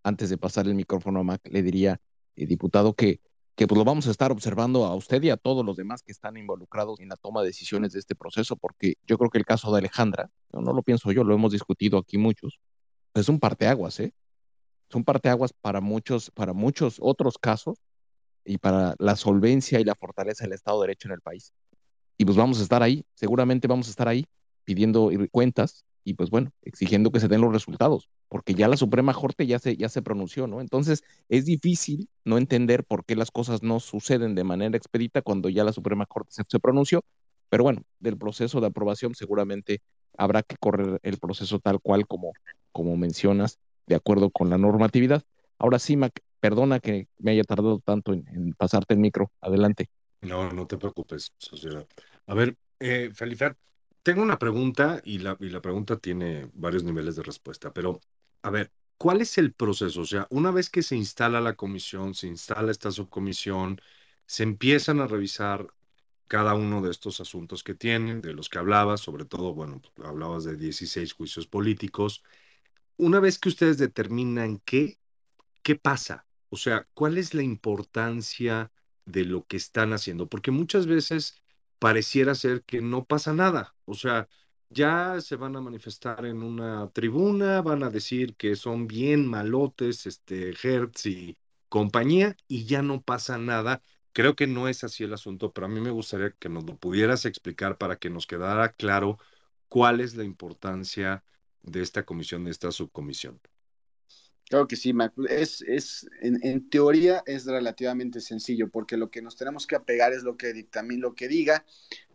antes de pasar el micrófono a Mac, le diría, eh, diputado, que, que pues lo vamos a estar observando a usted y a todos los demás que están involucrados en la toma de decisiones de este proceso, porque yo creo que el caso de Alejandra, no, no lo pienso yo, lo hemos discutido aquí muchos, es un parteaguas, ¿eh? Es un parteaguas para muchos, para muchos otros casos y para la solvencia y la fortaleza del Estado de Derecho en el país. Y pues vamos a estar ahí, seguramente vamos a estar ahí pidiendo cuentas y pues bueno, exigiendo que se den los resultados, porque ya la Suprema Corte ya se, ya se pronunció, ¿no? Entonces es difícil no entender por qué las cosas no suceden de manera expedita cuando ya la Suprema Corte se, pronunció, pero bueno, del proceso de aprobación seguramente habrá que correr el proceso tal cual como, como mencionas, de acuerdo con la normatividad. Ahora sí, Mac, Perdona que me haya tardado tanto en, pasarte el micro. Adelante. No, no te preocupes, sociedad. A ver, eh, Felipe, tengo una pregunta y la, y la pregunta tiene varios niveles de respuesta, pero a ver, ¿cuál es el proceso? O sea, una vez que se instala la comisión, se instala esta subcomisión, se empiezan a revisar cada uno de estos asuntos que tienen, de los que hablabas, sobre todo, bueno, hablabas de 16 juicios políticos. Una vez que ustedes determinan qué, ¿qué pasa? O sea, ¿cuál es la importancia de lo que están haciendo? Porque muchas veces pareciera ser que no pasa nada. O sea, ya se van a manifestar en una tribuna, van a decir que son bien malotes, este, Hertz y compañía, y ya no pasa nada. Creo que no es así el asunto, pero a mí me gustaría que nos lo pudieras explicar para que nos quedara claro cuál es la importancia de esta comisión, de esta subcomisión. Claro que sí, Mac. Es, es, en, teoría es relativamente sencillo, porque lo que nos tenemos que apegar es lo que dictamina, lo que diga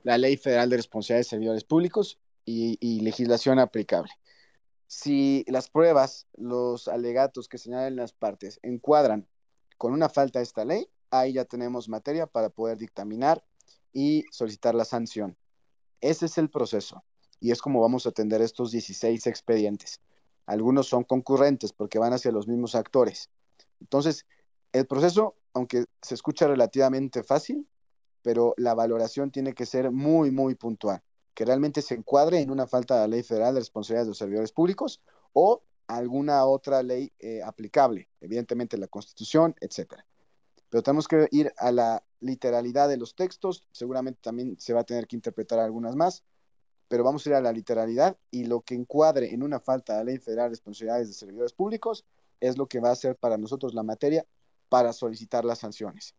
la Ley Federal de Responsabilidad de Servidores Públicos y, legislación aplicable. Si las pruebas, los alegatos que señalen las partes encuadran con una falta de esta ley, ahí ya tenemos materia para poder dictaminar y solicitar la sanción. Ese es el proceso y es como vamos a atender estos 16 expedientes. Algunos son concurrentes porque van hacia los mismos actores. Entonces, el proceso, aunque se escucha relativamente fácil, pero la valoración tiene que ser muy, muy puntual que realmente se encuadre en una falta de la ley federal de responsabilidades de los servidores públicos o alguna otra ley eh, aplicable, evidentemente la Constitución, etcétera. Pero tenemos que ir a la literalidad de los textos, seguramente también se va a tener que interpretar algunas más, pero vamos a ir a la literalidad y lo que encuadre en una falta de la ley federal de responsabilidades de servidores públicos es lo que va a ser para nosotros la materia para solicitar las sanciones.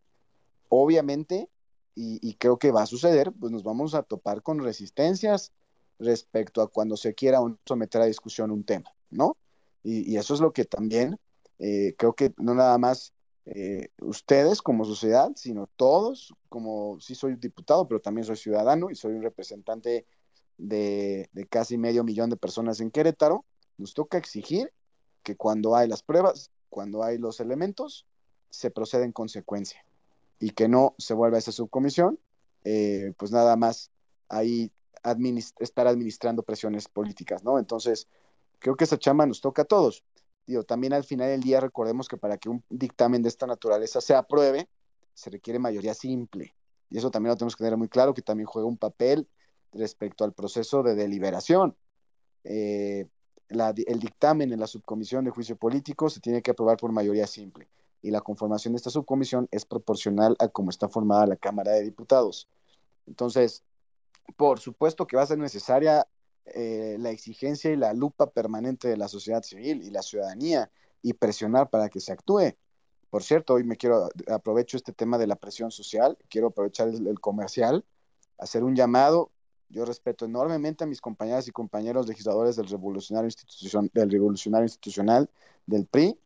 Obviamente, y, creo que va a suceder, pues nos vamos a topar con resistencias respecto a cuando se quiera someter a discusión un tema, ¿no? Y, eso es lo que también eh, creo que no nada más eh, ustedes como sociedad, sino todos, como sí soy diputado, pero también soy ciudadano y soy un representante de, casi medio millón de personas en Querétaro, nos toca exigir que cuando hay las pruebas, cuando hay los elementos, se proceda en consecuencia y que no se vuelva esa subcomisión, eh, pues nada más ahí estar administrando presiones políticas, ¿no? Entonces, creo que esa chamba nos toca a todos. Digo, también al final del día recordemos que para que un dictamen de esta naturaleza se apruebe, se requiere mayoría simple. Y eso también lo tenemos que tener muy claro, que también juega un papel respecto al proceso de deliberación. Eh, el dictamen en la subcomisión de juicio político se tiene que aprobar por mayoría simple y la conformación de esta subcomisión es proporcional a cómo está formada la Cámara de Diputados. Entonces, por supuesto que va a ser necesaria eh, la exigencia y la lupa permanente de la sociedad civil y la ciudadanía y presionar para que se actúe. Por cierto, hoy me quiero, aprovecho este tema de la presión social, quiero aprovechar el, comercial, hacer un llamado. Yo respeto enormemente a mis compañeras y compañeros legisladores del Revolucionario, Institucional, del Revolucionario Institucional del PRI.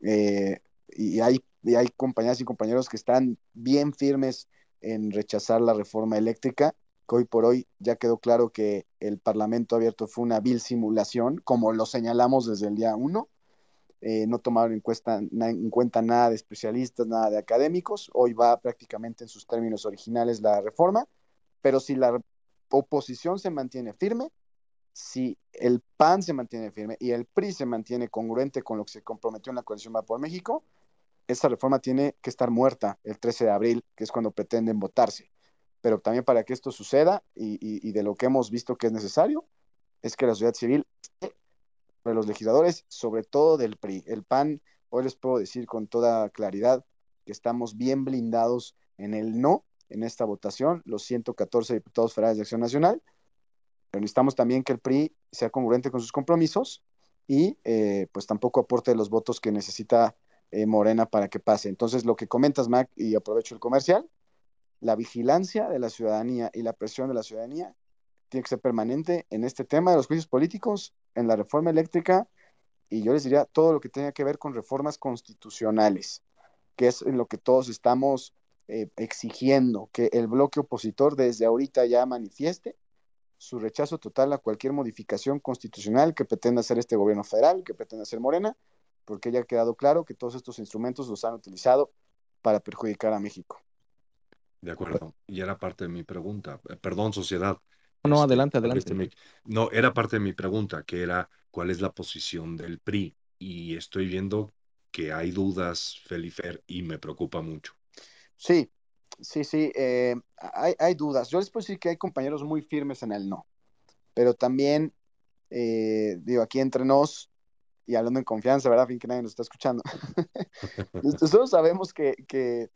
Eh, y hay, hay compañeras y compañeros que están bien firmes en rechazar la reforma eléctrica, que hoy por hoy ya quedó claro que el Parlamento abierto fue una vil simulación, como lo señalamos desde el día uno. Eh, no tomaron en, en cuenta nada de especialistas, nada de académicos. Hoy va prácticamente en sus términos originales la reforma, pero si la oposición se mantiene firme, si el PAN se mantiene firme y el PRI se mantiene congruente con lo que se comprometió en la coalición Va por México, esta reforma tiene que estar muerta el 13 de abril, que es cuando pretenden votarse. Pero también para que esto suceda y, de lo que hemos visto que es necesario, es que la sociedad civil, de los legisladores, sobre todo del PRI, el PAN, hoy les puedo decir con toda claridad que estamos bien blindados en el no en esta votación, los 114 diputados federales de Acción Nacional, pero necesitamos también que el PRI sea congruente con sus compromisos y eh, pues tampoco aporte los votos que necesita eh, Morena para que pase. Entonces, lo que comentas, Mac, y aprovecho el comercial, la vigilancia de la ciudadanía y la presión de la ciudadanía tiene que ser permanente en este tema de los juicios políticos, en la reforma eléctrica, y yo les diría todo lo que tenga que ver con reformas constitucionales, que es en lo que todos estamos eh, exigiendo, que el bloque opositor desde ahorita ya manifieste su rechazo total a cualquier modificación constitucional que pretenda hacer este gobierno federal, que pretenda hacer Morena, porque ya ha quedado claro que todos estos instrumentos los han utilizado para perjudicar a México. De acuerdo. Y era parte de mi pregunta. Eh, perdón, sociedad. No, este, adelante, adelante. no, era parte de mi pregunta, que era cuál es la posición del PRI. y estoy viendo que hay dudas, Felifer, y me preocupa mucho. Sí, sí, sí, eh, hay, hay, dudas. Yo les puedo decir que hay compañeros muy firmes en el no, pero también, eh, digo, aquí entre nos, y hablando en confianza, ¿verdad? Fin que nadie nos está escuchando. Nosotros sabemos que, que,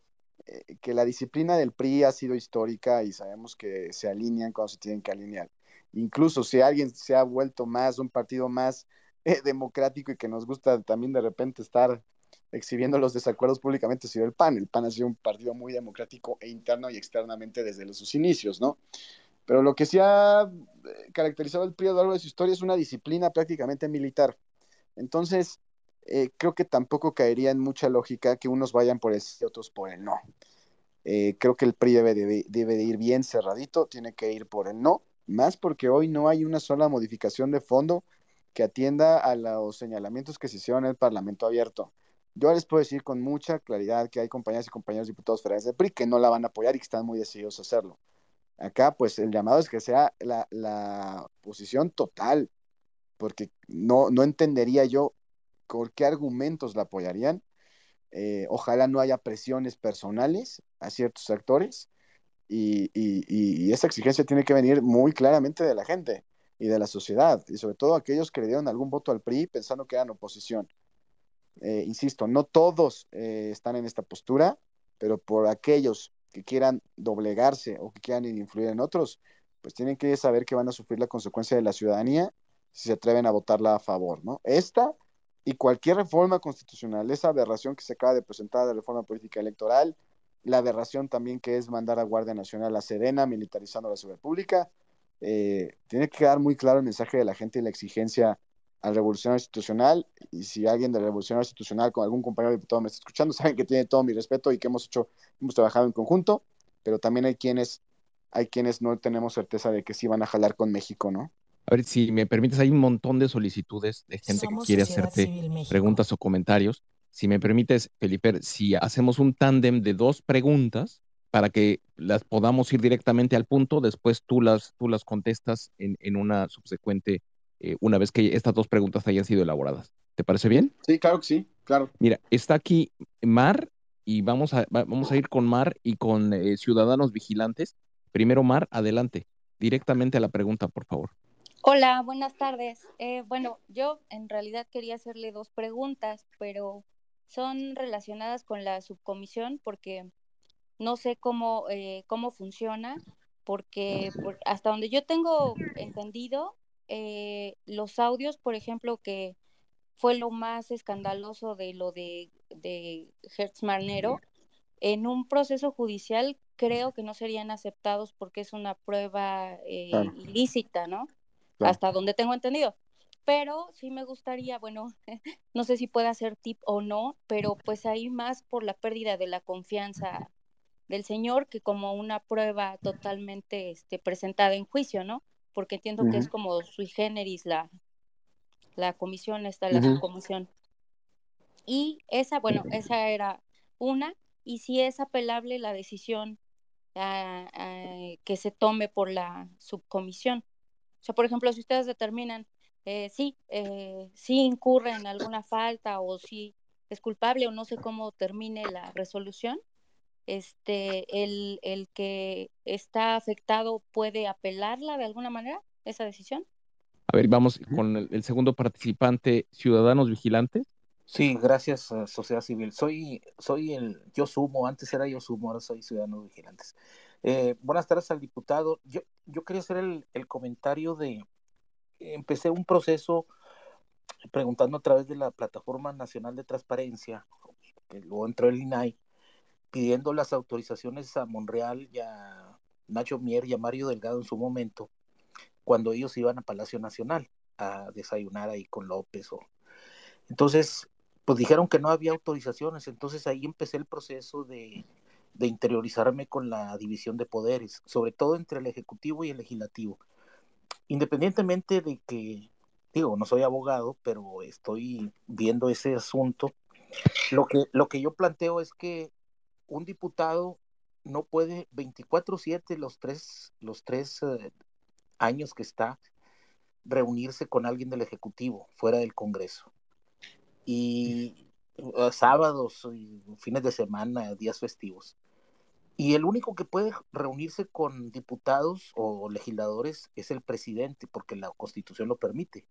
eh, que, la disciplina del PRI ha sido histórica y sabemos que se alinean cuando se tienen que alinear. Incluso si alguien se ha vuelto más, un partido más eh, democrático y que nos gusta también de repente estar exhibiendo los desacuerdos públicamente, ha sido el PAN. El PAN ha sido un partido muy democrático e interno y externamente desde sus inicios, ¿no? Pero lo que sí ha eh, caracterizado el PRI a lo largo de su historia es una disciplina prácticamente militar entonces, eh, creo que tampoco caería en mucha lógica que unos vayan por el sí y otros por el no. Eh, creo que el PRI debe, debe, de ir bien cerradito, tiene que ir por el no, más porque hoy no hay una sola modificación de fondo que atienda a los señalamientos que se hicieron en el Parlamento abierto. Yo les puedo decir con mucha claridad que hay compañeras y compañeros diputados federales del PRI que no la van a apoyar y que están muy decididos a hacerlo. Acá, pues el llamado es que sea la, la posición total, porque no, no entendería yo por qué argumentos la apoyarían. Eh, ojalá no haya presiones personales a ciertos actores y, esa exigencia tiene que venir muy claramente de la gente y de la sociedad, y sobre todo aquellos que le dieron algún voto al PRI pensando que eran oposición. Eh, insisto, no todos eh, están en esta postura, pero por aquellos que quieran doblegarse o que quieran influir en otros, pues tienen que saber que van a sufrir la consecuencia de la ciudadanía si se atreven a votarla a favor, ¿no? Esta y cualquier reforma constitucional, esa aberración que se acaba de presentar de reforma política electoral, la aberración también que es mandar a Guardia Nacional a Serena, militarizando la seguridad pública, eh, tiene que quedar muy claro el mensaje de la gente y la exigencia al revolucionario institucional, y si alguien del revolucionario institucional con algún compañero diputado me está escuchando, saben que tiene todo mi respeto y que hemos hecho, hemos trabajado en conjunto, pero también hay quienes, hay quienes no tenemos certeza de que sí van a jalar con México, ¿no? A ver, si me permites, hay un montón de solicitudes de gente que quiere hacerte preguntas o comentarios. Si me permites, Felipe, si hacemos un tándem de dos preguntas para que las podamos ir directamente al punto, después tú las, tú las contestas en, en una subsecuente, eh, una vez que estas dos preguntas hayan sido elaboradas. ¿Te parece bien? Sí, claro que sí, claro. Mira, está aquí Mar y vamos a, vamos a ir con Mar y con eh, Ciudadanos Vigilantes. Primero, Mar, adelante, directamente a la pregunta, por favor. Hola, buenas tardes. Eh, bueno, yo en realidad quería hacerle dos preguntas, pero son relacionadas con la subcomisión porque no sé cómo, eh, cómo funciona, porque hasta donde yo tengo entendido, eh, los audios, por ejemplo, que fue lo más escandaloso de lo de, de Hertz Marnero, en un proceso judicial creo que no serían aceptados porque es una prueba ilícita, ¿no? hasta donde tengo entendido. Pero sí me gustaría, bueno, no sé si puede ser tip o no, pero pues ahí más por la pérdida de la confianza del señor que como una prueba totalmente este, presentada en juicio, ¿no? Porque entiendo que es como sui generis la, la comisión, está la subcomisión. Y esa, bueno, esa era una, y si es apelable la decisión ah, ah, que se tome por la subcomisión. O sea, por ejemplo, si ustedes determinan, eh, sí, eh, sí incurre en alguna falta o si es culpable o no sé cómo termine la resolución, este, el, el que está afectado puede apelarla de alguna manera, esa decisión. A ver, vamos con el, segundo participante, Ciudadanos Vigilantes. Sí, gracias, sociedad civil. Soy, soy el, yo sumo, antes era yo sumo, ahora soy Ciudadanos Vigilantes. Eh, buenas tardes al diputado. Yo, yo quería hacer el, el, comentario de, empecé un proceso preguntando a través de la Plataforma Nacional de Transparencia, que luego entró el INAI, pidiendo las autorizaciones a Monreal y a Nacho Mier y a Mario Delgado en su momento, cuando ellos iban a Palacio Nacional a desayunar ahí con López. O... Entonces, pues dijeron que no había autorizaciones, entonces ahí empecé el proceso de de interiorizarme con la división de poderes, sobre todo entre el Ejecutivo y el Legislativo. Independientemente de que, digo, no soy abogado, pero estoy viendo ese asunto, lo que, lo que yo planteo es que un diputado no puede 24/7 los tres, los tres eh, años que está reunirse con alguien del Ejecutivo fuera del Congreso. y uh, sábados fines de semana, días festivos. Y el único que puede reunirse con diputados o legisladores es el presidente, porque la constitución lo permite.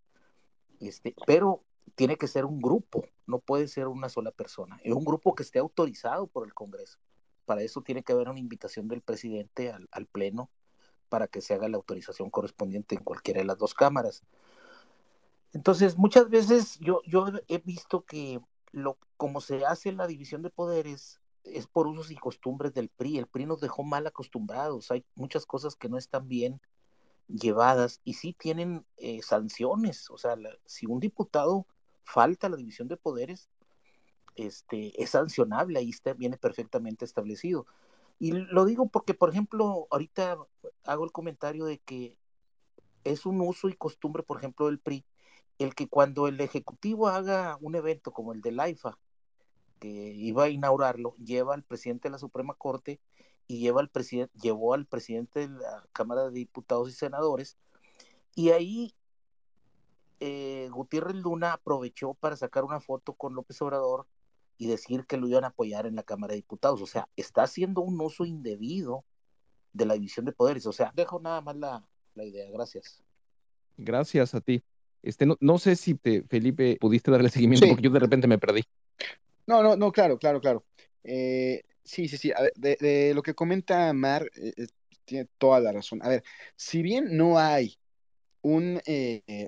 Este, pero tiene que ser un grupo, no puede ser una sola persona. Es un grupo que esté autorizado por el Congreso. Para eso tiene que haber una invitación del presidente al, al Pleno para que se haga la autorización correspondiente en cualquiera de las dos cámaras. Entonces, muchas veces yo, yo he visto que lo, como se hace la división de poderes es por usos y costumbres del PRI. El PRI nos dejó mal acostumbrados. Hay muchas cosas que no están bien llevadas y sí tienen eh, sanciones. O sea, si un diputado falta la división de poderes, este, es sancionable, ahí está, viene perfectamente establecido. Y lo digo porque, por ejemplo, ahorita hago el comentario de que es un uso y costumbre, por ejemplo, del PRI, el que cuando el Ejecutivo haga un evento como el del AIFA, que iba a inaugurarlo, lleva al presidente de la Suprema Corte y lleva al llevó al presidente de la Cámara de Diputados y Senadores, y ahí eh, Gutiérrez Luna aprovechó para sacar una foto con López Obrador y decir que lo iban a apoyar en la Cámara de Diputados. O sea, está haciendo un uso indebido de la división de poderes. O sea, dejo nada más la, la idea. Gracias. Gracias a ti. Este, no, no sé si te, Felipe pudiste darle seguimiento porque yo de repente me perdí. No, no, no, claro, claro, claro. Eh, sí, sí, sí. de, lo que comenta Mar, eh, eh, tiene toda la razón. A ver, si bien no hay un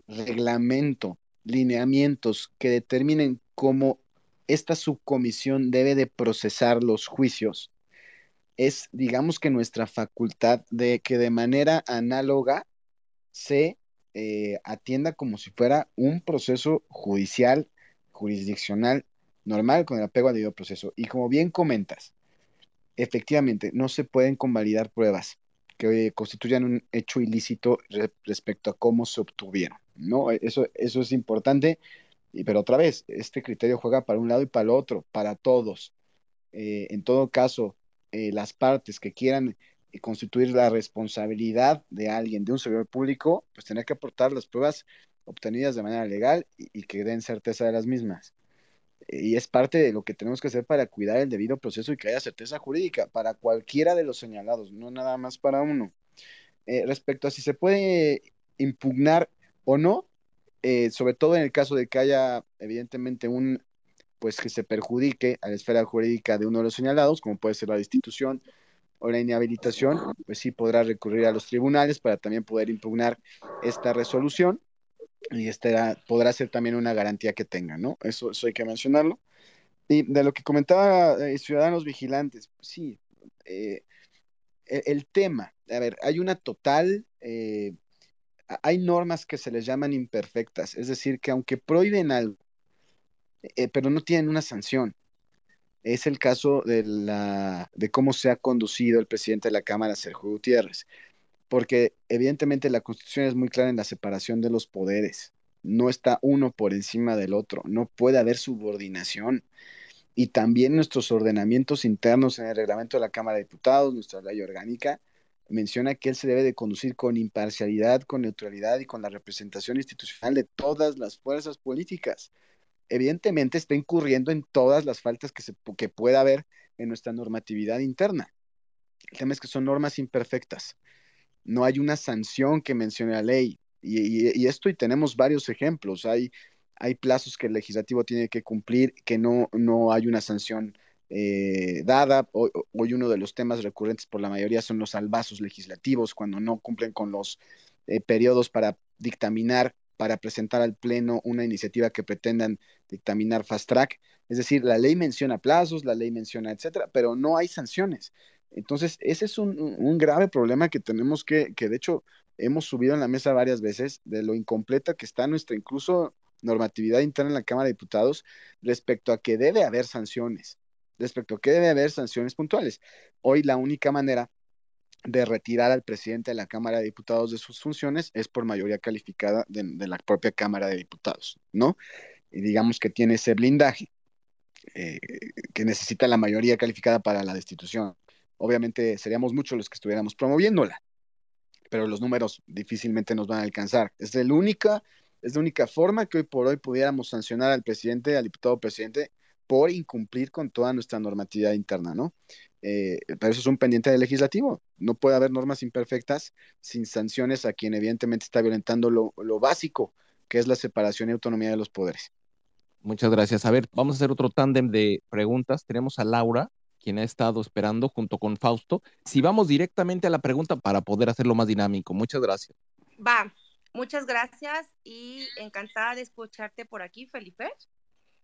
reglamento, lineamientos que determinen cómo esta subcomisión debe de procesar los juicios, es, digamos que nuestra facultad de que de manera análoga se atienda como si fuera un proceso judicial, jurisdiccional normal con el apego al debido proceso. Y como bien comentas, efectivamente, no se pueden convalidar pruebas que constituyan un hecho ilícito respecto a cómo se obtuvieron. ¿no? Eso, eso es importante, pero otra vez, este criterio juega para un lado y para el otro, para todos. Eh, en todo caso, eh, las partes que quieran constituir la responsabilidad de alguien, de un servidor público, pues tener que aportar las pruebas obtenidas de manera legal y que den certeza de las mismas y es parte de lo que tenemos que hacer para cuidar el debido proceso y que haya certeza jurídica para cualquiera de los señalados, no nada más para uno. Eh, respecto a si se puede impugnar o no, eh, sobre todo en el caso de que haya evidentemente un, pues que se perjudique a la esfera jurídica de uno de los señalados, como puede ser la destitución o la inhabilitación, pues sí podrá recurrir a los tribunales para también poder impugnar esta resolución y este podrá ser también una garantía que tenga, ¿no? Eso, hay que mencionarlo. Y de lo que comentaba eh, Ciudadanos Vigilantes, sí, eh, e, el, tema, a ver, hay una total, eh, hay normas que se les llaman imperfectas, es decir, que aunque prohíben algo, pero no tienen una sanción. Es el caso de, la, de cómo se ha conducido el presidente de la Cámara, Sergio Gutiérrez porque evidentemente la Constitución es muy clara en la separación de los poderes. No está uno por encima del otro, no puede haber subordinación. Y también nuestros ordenamientos internos en el reglamento de la Cámara de Diputados, nuestra ley orgánica, menciona que él se debe de conducir con imparcialidad, con neutralidad y con la representación institucional de todas las fuerzas políticas. Evidentemente está incurriendo en todas las faltas que, se, que pueda haber en nuestra normatividad interna. El tema es que son normas imperfectas no hay una sanción que mencione la ley. Y, esto y tenemos varios ejemplos. Hay, hay plazos que el legislativo tiene que cumplir, que no, no hay una sanción eh, dada. Hoy, uno de los temas recurrentes por la mayoría son los albazos legislativos, cuando no cumplen con los eh, periodos para dictaminar, para presentar al Pleno una iniciativa que pretendan dictaminar fast track. Es decir, la ley menciona plazos, la ley menciona, etcétera, pero no hay sanciones. Entonces, ese es un, grave problema que tenemos que, que de hecho hemos subido en la mesa varias veces, de lo incompleta que está nuestra incluso normatividad interna en la Cámara de Diputados respecto a que debe haber sanciones, respecto a que debe haber sanciones puntuales. Hoy la única manera de retirar al presidente de la Cámara de Diputados de sus funciones es por mayoría calificada de, la propia Cámara de Diputados, ¿no? Y digamos que tiene ese blindaje eh, que necesita la mayoría calificada para la destitución obviamente seríamos muchos los que estuviéramos promoviéndola, pero los números difícilmente nos van a alcanzar. Es el única, Es la única forma que hoy por hoy pudiéramos sancionar al presidente, al diputado presidente, por incumplir con toda nuestra normatividad interna, ¿no? Eh, pero eso es un pendiente del legislativo. No puede haber normas imperfectas sin sanciones a quien evidentemente está violentando lo, lo básico, que es la separación y autonomía de los poderes. Muchas gracias. A ver, vamos a hacer otro tándem de preguntas. Tenemos a Laura, quien ha estado esperando junto con Fausto. Si vamos directamente a la pregunta para poder hacerlo más dinámico. Muchas gracias. Va, muchas gracias y encantada de escucharte por aquí, Felipe.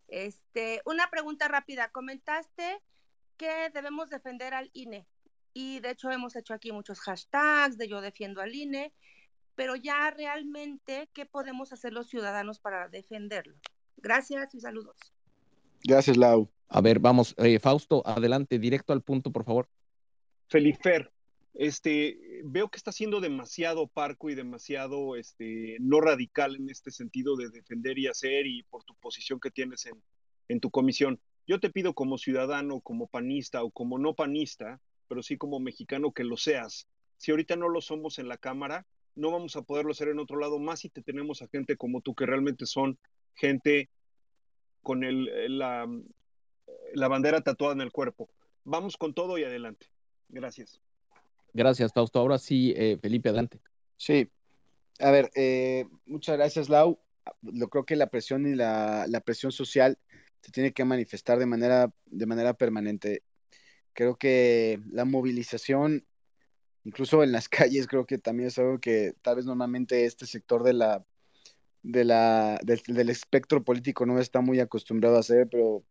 Este, una pregunta rápida. Comentaste que debemos defender al INE y de hecho hemos hecho aquí muchos hashtags de yo defiendo al INE, pero ya realmente, ¿qué podemos hacer los ciudadanos para defenderlo? Gracias y saludos. Gracias, Lau. A ver, vamos, eh, Fausto, adelante, directo al punto, por favor. Felifer, este, veo que está siendo demasiado parco y demasiado este, no radical en este sentido de defender y hacer y por tu posición que tienes en, en tu comisión. Yo te pido como ciudadano, como panista o como no panista, pero sí como mexicano que lo seas. Si ahorita no lo somos en la Cámara, no vamos a poderlo hacer en otro lado, más si te tenemos a gente como tú, que realmente son gente con el, la, la bandera tatuada en el cuerpo. Vamos con todo y adelante. Gracias. Gracias, Fausto. Ahora sí, eh, Felipe, adelante. Sí. A ver, eh, muchas gracias, Lau. Yo creo que la presión y la, la, presión social se tiene que manifestar de manera, de manera permanente. Creo que la movilización, incluso en las calles, creo que también es algo que tal vez normalmente este sector de la, de la, del, espectro político no está muy acostumbrado a hacer, pero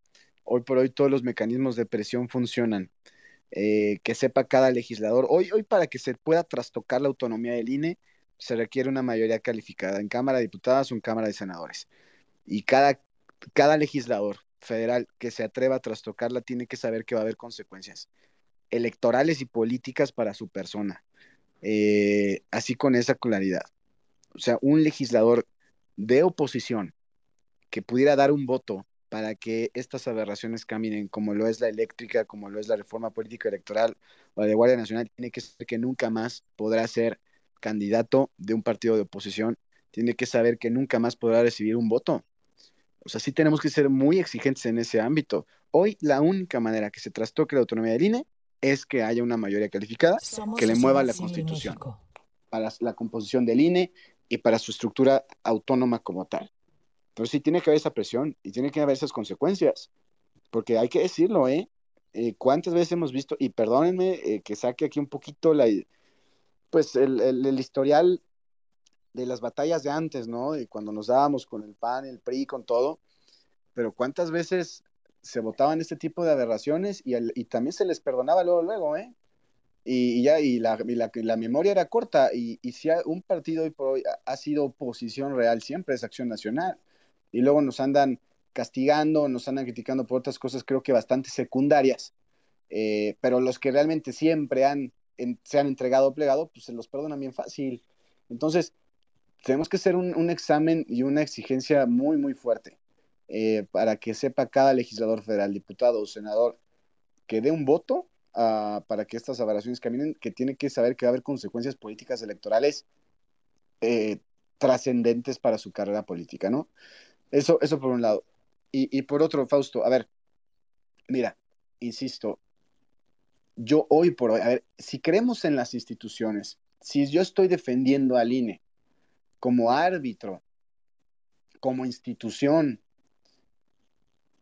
hoy por hoy todos los mecanismos de presión funcionan. Eh, que sepa cada legislador. Hoy, hoy para que se pueda trastocar la autonomía del INE, se requiere una mayoría calificada en Cámara de Diputados o en Cámara de Senadores. Y cada, cada legislador federal que se atreva a trastocarla tiene que saber que va a haber consecuencias electorales y políticas para su persona. Eh, así con esa claridad. O sea, un legislador de oposición que pudiera dar un voto para que estas aberraciones caminen, como lo es la eléctrica, como lo es la reforma política electoral o la de Guardia Nacional, tiene que ser que nunca más podrá ser candidato de un partido de oposición, tiene que saber que nunca más podrá recibir un voto. O sea, sí tenemos que ser muy exigentes en ese ámbito. Hoy la única manera que se trastoque la autonomía del INE es que haya una mayoría calificada que le mueva la constitución para la composición del INE y para su estructura autónoma como tal. Pero sí tiene que haber esa presión y tiene que haber esas consecuencias, porque hay que decirlo, ¿eh? eh cuántas veces hemos visto, y perdónenme eh, que saque aquí un poquito la, pues el, el, el, historial de las batallas de antes, ¿no? Y cuando nos dábamos con el PAN, el PRI, con todo, pero cuántas veces se votaban este tipo de aberraciones y, el, y también se les perdonaba luego, luego, ¿eh? Y, ya, y la, y la, la, memoria era corta, y, y si un partido hoy por hoy ha, sido oposición real, siempre es Acción Nacional y luego nos andan castigando, nos andan criticando por otras cosas, creo que bastante secundarias, eh, pero los que realmente siempre han, se han entregado plegado, pues se los perdonan bien fácil. Entonces, tenemos que hacer un, un examen y una exigencia muy, muy fuerte eh, para que sepa cada legislador federal, diputado o senador, que dé un voto para que estas aberraciones caminen, que tiene que saber que va a haber consecuencias políticas electorales eh, trascendentes para su carrera política, ¿no? Eso, eso por un lado. Y, y por otro, Fausto, a ver, mira, insisto, yo hoy por hoy, a ver, si creemos en las instituciones, si yo estoy defendiendo al INE como árbitro, como institución,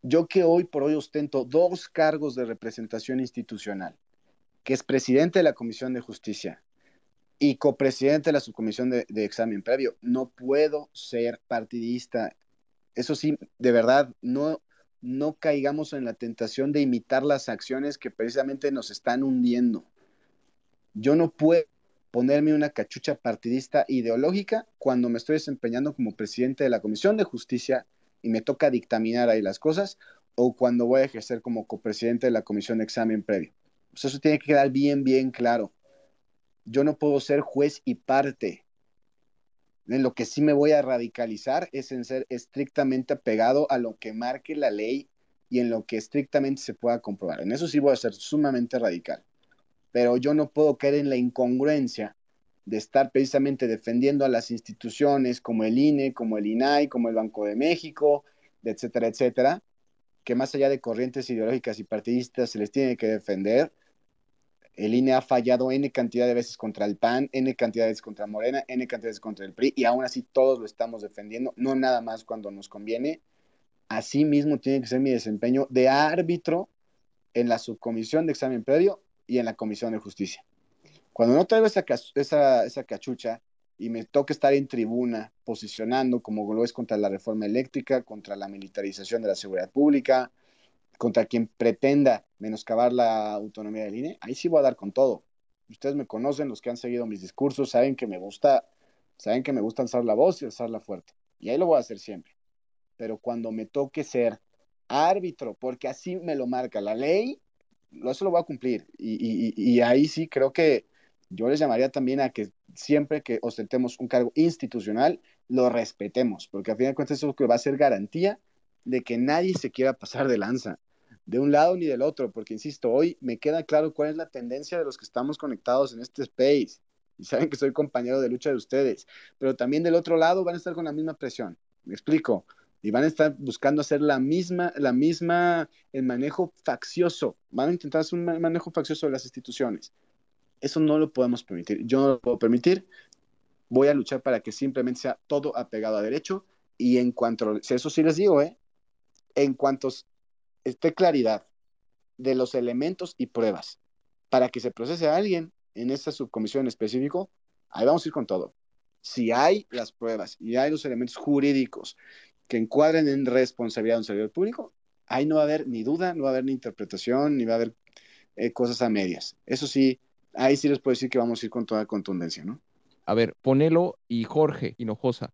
yo que hoy por hoy ostento dos cargos de representación institucional, que es presidente de la Comisión de Justicia y copresidente de la subcomisión de, examen previo, no puedo ser partidista eso sí, de verdad, no, no caigamos en la tentación de imitar las acciones que precisamente nos están hundiendo. Yo no puedo ponerme una cachucha partidista ideológica cuando me estoy desempeñando como presidente de la Comisión de Justicia y me toca dictaminar ahí las cosas, o cuando voy a ejercer como copresidente de la Comisión de Examen Previo. Pues eso tiene que quedar bien, bien claro. Yo no puedo ser juez y parte. En lo que sí me voy a radicalizar es en ser estrictamente apegado a lo que marque la ley y en lo que estrictamente se pueda comprobar. En eso sí voy a ser sumamente radical. Pero yo no puedo caer en la incongruencia de estar precisamente defendiendo a las instituciones como el INE, como el INAI, como el Banco de México, etcétera, etcétera, que más allá de corrientes ideológicas y partidistas se les tiene que defender. El INE ha fallado N cantidad de veces contra el PAN, N cantidad de veces contra Morena, N cantidad de veces contra el PRI, y aún así todos lo estamos defendiendo, no nada más cuando nos conviene. Así mismo tiene que ser mi desempeño de árbitro en la subcomisión de examen previo y en la comisión de justicia. Cuando no traigo esa, cachucha y me toca estar en tribuna posicionando como lo es contra la reforma eléctrica, contra la militarización de la seguridad pública, contra quien pretenda menoscabar la autonomía del INE, ahí sí voy a dar con todo. Ustedes me conocen, los que han seguido mis discursos, saben que me gusta, saben que me gusta alzar la voz y alzarla fuerte. Y ahí lo voy a hacer siempre. Pero cuando me toque ser árbitro, porque así me lo marca la ley, eso lo voy a cumplir. Y ahí sí creo que yo les llamaría también a que siempre que ostentemos un cargo institucional, lo respetemos, porque a fin de cuentas eso que va a ser garantía de que nadie se quiera pasar de lanza, de un lado ni del otro, porque insisto, hoy me queda claro cuál es la tendencia de los que estamos conectados en este space, y saben que soy compañero de lucha de ustedes, pero también del otro lado van a estar con la misma presión, me explico, y van a estar buscando hacer la misma, la misma, el manejo faccioso, van a intentar hacer un manejo faccioso de las instituciones. Eso no lo podemos permitir. Yo no lo puedo permitir. Voy a luchar para que simplemente sea todo apegado a derecho. Y en cuanto, eso sí les digo, ¿eh? en cuanto esté claridad de los elementos y pruebas para que se procese a alguien en esta subcomisión en específico, ahí vamos a ir con todo. Si hay las pruebas y hay los elementos jurídicos que encuadren en responsabilidad de un servidor público, ahí no va a haber ni duda, no va a haber ni interpretación, ni va a haber eh, cosas a medias. Eso sí, ahí sí les puedo decir que vamos a ir con toda contundencia, ¿no? A ver, ponelo y Jorge Hinojosa,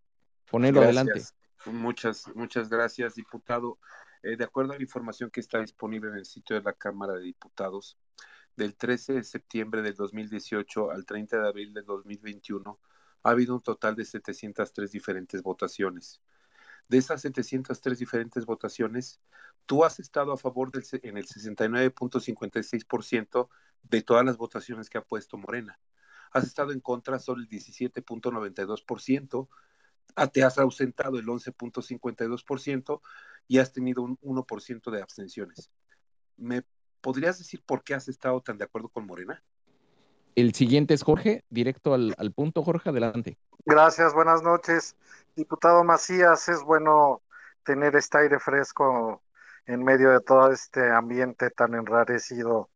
ponelo adelante. Muchas, muchas gracias, diputado. Eh, de acuerdo a la información que está disponible en el sitio de la Cámara de Diputados, del 13 de septiembre del 2018 al 30 de abril del 2021, ha habido un total de 703 diferentes votaciones. De esas 703 diferentes votaciones, tú has estado a favor del, en el 69.56% de todas las votaciones que ha puesto Morena. Has estado en contra solo el 17.92%, ah, te has ausentado el 11.52% y has tenido un 1% de abstenciones. ¿Me podrías decir por qué has estado tan de acuerdo con Morena? El siguiente es Jorge, directo al, al punto. Jorge, adelante. Gracias, buenas noches. Diputado Macías, es bueno tener este aire fresco en medio de todo este ambiente tan enrarecido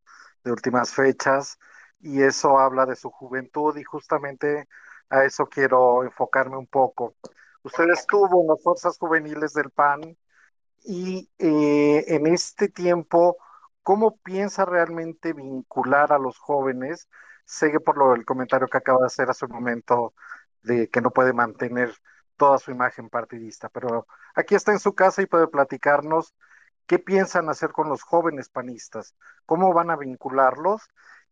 de últimas fechas y eso habla de su juventud y justamente a eso quiero enfocarme un poco. Usted estuvo en las fuerzas juveniles del PAN y eh, en este tiempo, ¿cómo piensa realmente vincular a los jóvenes? Sé que por lo el comentario que acaba de hacer hace un momento de que no puede mantener toda su imagen partidista, pero aquí está en su casa y puede platicarnos ¿Qué piensan hacer con los jóvenes panistas? ¿Cómo van a vincularlos?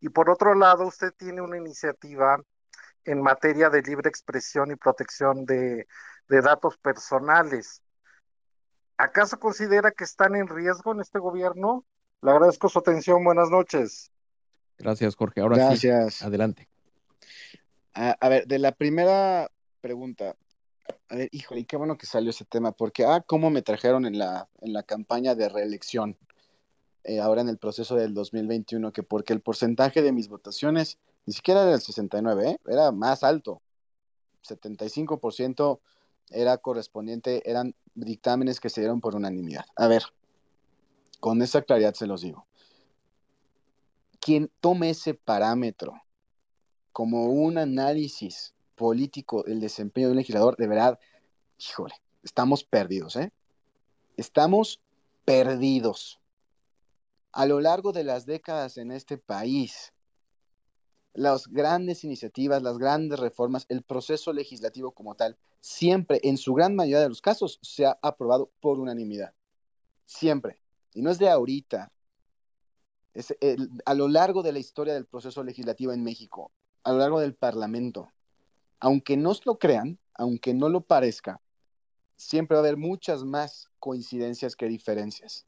Y por otro lado, usted tiene una iniciativa en materia de libre expresión y protección de, datos personales. ¿Acaso considera que están en riesgo en este gobierno? Le agradezco su atención. Buenas noches. Gracias, Jorge. Ahora Gracias. sí, adelante. a, ver, de la primera pregunta, a ver, híjole, qué bueno que salió ese tema, porque, ah, cómo me trajeron en la, en la campaña de reelección, eh, ahora en el proceso del 2021, que porque el porcentaje de mis votaciones ni siquiera era el 69, ¿eh? era más alto. 75% era correspondiente, eran dictámenes que se dieron por unanimidad. A ver, con esa claridad se los digo. Quien tome ese parámetro como un análisis político, el desempeño de un legislador, de verdad, híjole, estamos perdidos, ¿eh? Estamos perdidos. A lo largo de las décadas en este país, las grandes iniciativas, las grandes reformas, el proceso legislativo como tal, siempre, en su gran mayoría de los casos, se ha aprobado por unanimidad. Siempre. Y no es de ahorita. Es a lo largo de la historia del proceso legislativo en México, a lo largo del Parlamento, aunque no lo crean, aunque no lo parezca, siempre va a haber muchas más coincidencias que diferencias.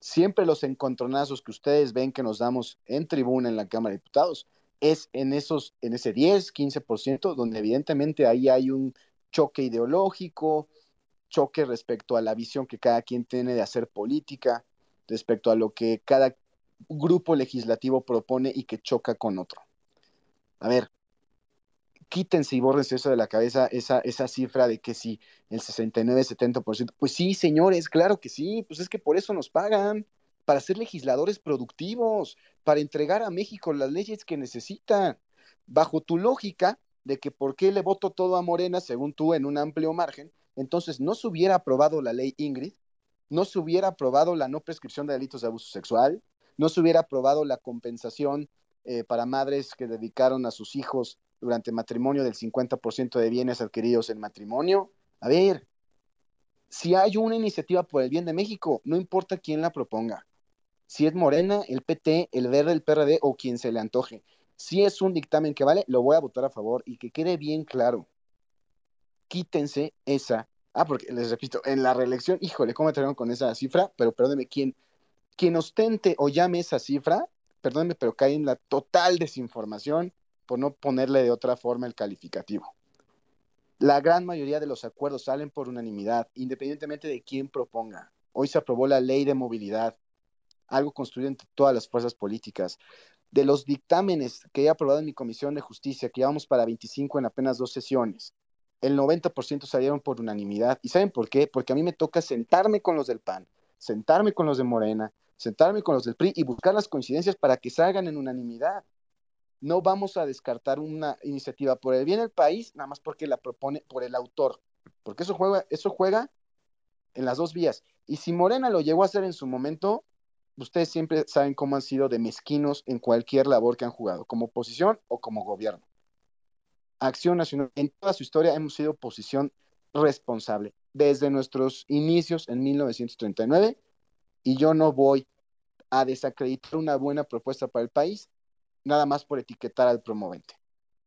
Siempre los encontronazos que ustedes ven que nos damos en tribuna en la Cámara de Diputados es en, esos, en ese 10, 15%, donde evidentemente ahí hay un choque ideológico, choque respecto a la visión que cada quien tiene de hacer política, respecto a lo que cada grupo legislativo propone y que choca con otro. A ver, quítense y bórrense eso de la cabeza, esa, esa cifra de que si el 69-70%, pues sí, señores, claro que sí, pues es que por eso nos pagan, para ser legisladores productivos, para entregar a México las leyes que necesitan. Bajo tu lógica de que por qué le voto todo a Morena, según tú, en un amplio margen, entonces no se hubiera aprobado la ley Ingrid, no se hubiera aprobado la no prescripción de delitos de abuso sexual, no se hubiera aprobado la compensación eh, para madres que dedicaron a sus hijos durante matrimonio del 50% de bienes adquiridos en matrimonio. A ver, si hay una iniciativa por el bien de México, no importa quién la proponga. Si es Morena, el PT, el Verde, el PRD o quien se le antoje. Si es un dictamen que vale, lo voy a votar a favor y que quede bien claro. Quítense esa. Ah, porque les repito, en la reelección, híjole, ¿cómo me con esa cifra? Pero perdóneme, quien, quien ostente o llame esa cifra, perdóneme, pero cae en la total desinformación por no ponerle de otra forma el calificativo. La gran mayoría de los acuerdos salen por unanimidad, independientemente de quién proponga. Hoy se aprobó la ley de movilidad, algo construido entre todas las fuerzas políticas. De los dictámenes que he aprobado en mi Comisión de Justicia, que llevamos para 25 en apenas dos sesiones, el 90% salieron por unanimidad. ¿Y saben por qué? Porque a mí me toca sentarme con los del PAN, sentarme con los de Morena, sentarme con los del PRI y buscar las coincidencias para que salgan en unanimidad no vamos a descartar una iniciativa por el bien del país, nada más porque la propone por el autor, porque eso juega, eso juega en las dos vías. Y si Morena lo llegó a hacer en su momento, ustedes siempre saben cómo han sido de mezquinos en cualquier labor que han jugado, como oposición o como gobierno. Acción Nacional, en toda su historia hemos sido oposición responsable, desde nuestros inicios en 1939, y yo no voy a desacreditar una buena propuesta para el país nada más por etiquetar al promovente.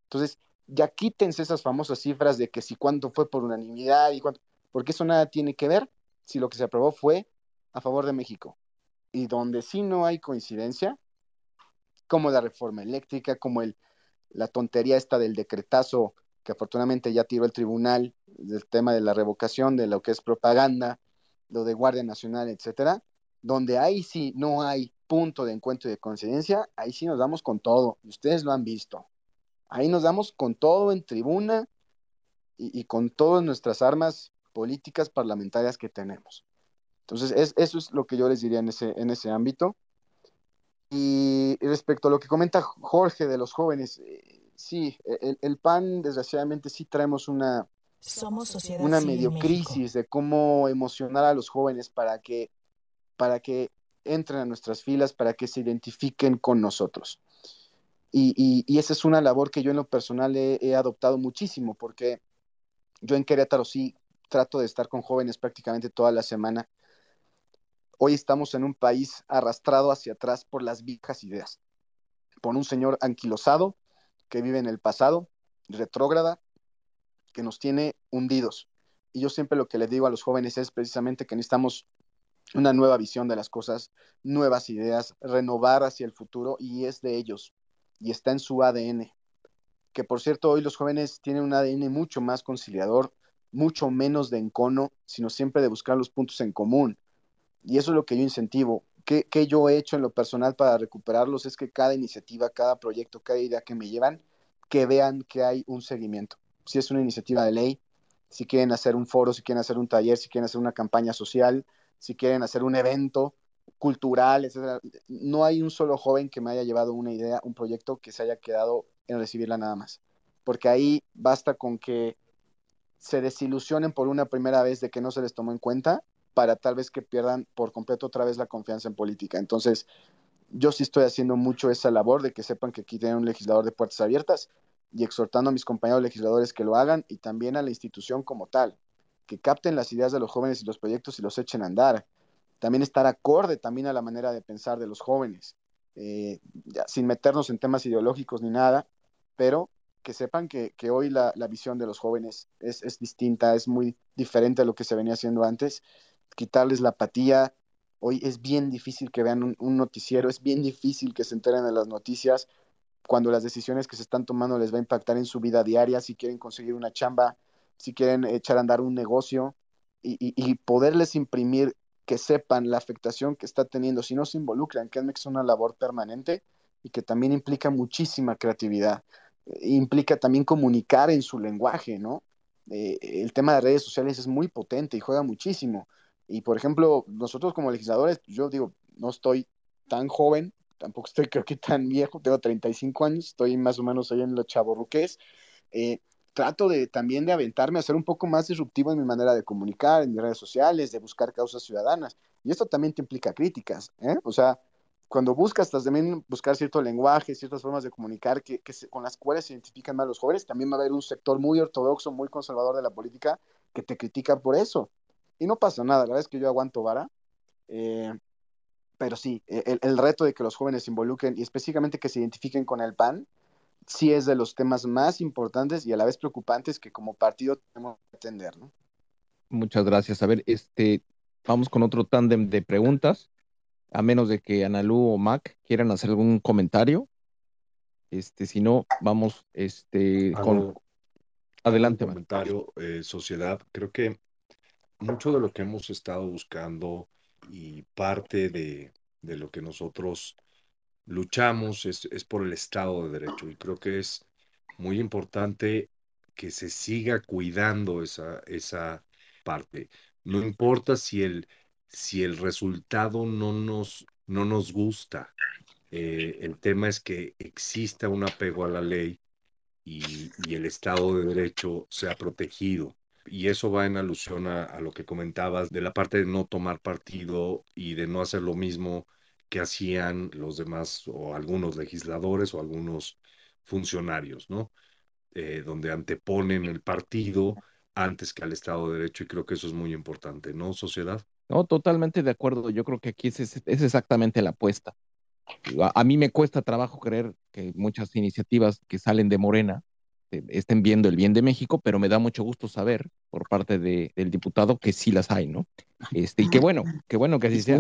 Entonces, ya quítense esas famosas cifras de que si cuánto fue por unanimidad y cuánto, porque eso nada tiene que ver si lo que se aprobó fue a favor de México. Y donde sí no hay coincidencia, como la reforma eléctrica, como el, la tontería esta del decretazo que afortunadamente ya tiró el tribunal del tema de la revocación de lo que es propaganda, lo de Guardia Nacional, etcétera, donde ahí sí no hay punto de encuentro y de coincidencia, ahí sí nos damos con todo, y ustedes lo han visto. Ahí nos damos con todo en tribuna y, con todas nuestras armas políticas parlamentarias que tenemos. Entonces, eso es lo que yo les diría en ese, en ese ámbito. Y respecto a lo que comenta Jorge de los jóvenes, eh, sí, el, PAN, desgraciadamente, sí traemos una, Somos una medio crisis de cómo emocionar a los jóvenes para que, para que entren a nuestras filas, para que se identifiquen con nosotros. Y, esa es una labor que yo en lo personal he, adoptado muchísimo, porque yo en Querétaro sí trato de estar con jóvenes prácticamente toda la semana. Hoy estamos en un país arrastrado hacia atrás por las viejas ideas, por un señor anquilosado que vive en el pasado, retrógrada, que nos tiene hundidos. Y yo siempre lo que le digo a los jóvenes es precisamente que necesitamos una nueva visión de las cosas, nuevas ideas, renovar hacia el futuro y es de ellos y está en su ADN. Que por cierto, hoy los jóvenes tienen un ADN mucho más conciliador, mucho menos de encono, sino siempre de buscar los puntos en común. Y eso es lo que yo incentivo. ¿Qué, ¿Qué, yo he hecho en lo personal para recuperarlos? Es que cada iniciativa, cada proyecto, cada idea que me llevan, que vean que hay un seguimiento. Si es una iniciativa de ley, si quieren hacer un foro, si quieren hacer un taller, si quieren hacer una campaña social, si quieren hacer un evento cultural, etc. No hay un solo joven que me haya llevado una idea, un proyecto que se haya quedado en recibirla nada más. Porque ahí basta con que se desilusionen por una primera vez de que no se les tomó en cuenta para tal vez que pierdan por completo otra vez la confianza en política. Entonces, yo sí estoy haciendo mucho esa labor de que sepan que aquí tienen un legislador de puertas abiertas y exhortando a mis compañeros legisladores que lo hagan y también a la institución como tal que capten las ideas de los jóvenes y los proyectos y los echen a andar. También estar acorde también a la manera de pensar de los jóvenes, eh, sin meternos en temas ideológicos ni nada, pero que sepan que, hoy la, visión de los jóvenes es, distinta, es muy diferente a lo que se venía haciendo antes. Quitarles la apatía. Hoy es bien difícil que vean un, un noticiero, es bien difícil que se enteren de las noticias cuando las decisiones que se están tomando les va a impactar en su vida diaria, si quieren conseguir una chamba, si quieren echar a andar un negocio y, poderles imprimir que sepan la afectación que está teniendo, si no se involucran, que es una labor permanente y que también implica muchísima creatividad, implica también comunicar en su lenguaje, ¿no? Eh, el tema de redes sociales es muy potente y juega muchísimo. Y por ejemplo, nosotros como legisladores, yo digo, no estoy tan joven, tampoco estoy creo que tan viejo, tengo 35 años, estoy más o menos ahí en los chaborruques. Eh, trato de también de aventarme a ser un poco más disruptivo en mi manera de comunicar, en mis redes sociales, de buscar causas ciudadanas. Y esto también te implica críticas, ¿eh? O sea, cuando buscas también buscar cierto lenguaje, ciertas formas de comunicar que, con las cuales se identifican más los jóvenes, también va a haber un sector muy ortodoxo, muy conservador de la política que te critica por eso. Y no pasa nada, la verdad es que yo aguanto vara. Eh, pero sí, e, el, reto de que los jóvenes se involucren y específicamente que se identifiquen con el PAN, sí es de los temas más importantes y a la vez preocupantes que como partido tenemos que atender, ¿no? Muchas gracias. A ver, este, vamos con otro tándem de preguntas, a menos de que Analú o Mac quieran hacer algún comentario. Este, si no, vamos este, con... Adelante. comentario, eh, sociedad. Creo que mucho de lo que hemos estado buscando y parte de, lo que nosotros luchamos es, por el Estado de Derecho y creo que es muy importante que se siga cuidando esa, esa parte. No importa si el, si el resultado no nos, no nos gusta, eh, el tema es que exista un apego a la ley y, y el Estado de Derecho sea protegido y eso va en alusión a, lo que comentabas de la parte de no tomar partido y de no hacer lo mismo que hacían los demás o algunos legisladores o algunos funcionarios, ¿no? Eh, donde anteponen el partido antes que al Estado de Derecho y creo que eso es muy importante, ¿no, sociedad? No, totalmente de acuerdo. Yo creo que aquí es, exactamente la apuesta. A, mí me cuesta trabajo creer que muchas iniciativas que salen de Morena estén viendo el bien de México, pero me da mucho gusto saber por parte de, del diputado que sí las hay, ¿no? Este, y qué bueno, qué bueno que así sea.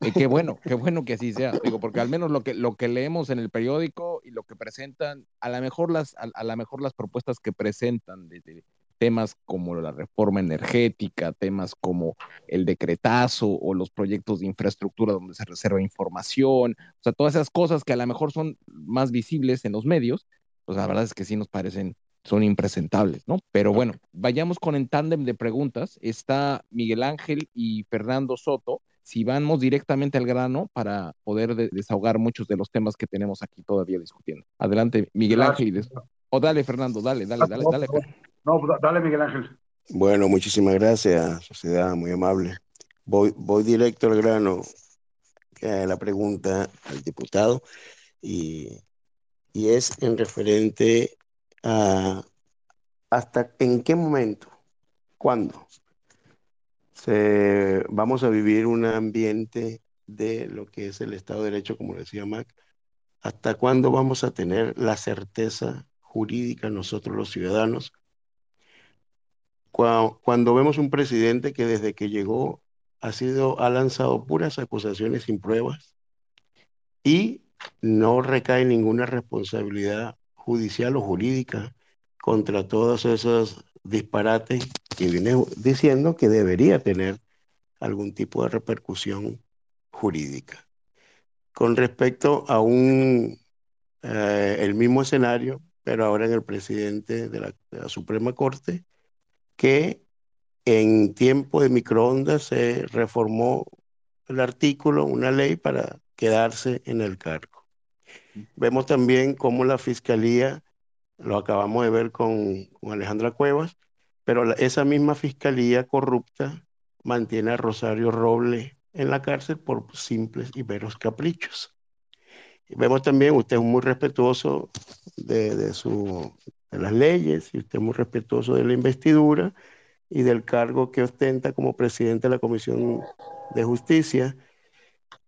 Eh, qué bueno, qué bueno que así sea. Digo, porque al menos lo que, lo que leemos en el periódico y lo que presentan, a lo mejor las, a, la mejor las propuestas que presentan de, temas como la reforma energética, temas como el decretazo o los proyectos de infraestructura donde se reserva información, o sea, todas esas cosas que a lo mejor son más visibles en los medios, pues la verdad es que sí nos parecen, son impresentables, ¿no? Pero bueno, vayamos con el tándem de preguntas. Está Miguel Ángel y Fernando Soto. Si vamos directamente al grano para poder desahogar muchos de los temas que tenemos aquí todavía discutiendo. Adelante, Miguel Ángel. O dale, Fernando, dale, dale, dale, dale. No, dale, Miguel Ángel. Bueno, muchísimas gracias, sociedad, muy amable. Voy, voy directo al grano, que la pregunta al diputado, y y es en referente a hasta en qué momento, cuándo se, vamos a vivir un ambiente de lo que es el Estado de Derecho, como decía Mac, hasta cuándo vamos a tener la certeza jurídica nosotros los ciudadanos. Cuando, cuando vemos un presidente que desde que llegó ha sido, ha lanzado puras acusaciones sin pruebas y no recae ninguna responsabilidad judicial o jurídica contra todos esos disparates que viene diciendo que debería tener algún tipo de repercusión jurídica. Con respecto a un, eh, el mismo escenario, pero ahora en el presidente de la, de la Suprema Corte, que en tiempo de microondas se reformó el artículo, una ley para quedarse en el cargo. Vemos también cómo la fiscalía, lo acabamos de ver con, Alejandra Cuevas, pero esa misma fiscalía corrupta mantiene a Rosario Roble en la cárcel por simples y veros caprichos. Vemos también, usted es muy respetuoso de, de, su, de las leyes y usted es muy respetuoso de la investidura y del cargo que ostenta como presidente de la Comisión de Justicia.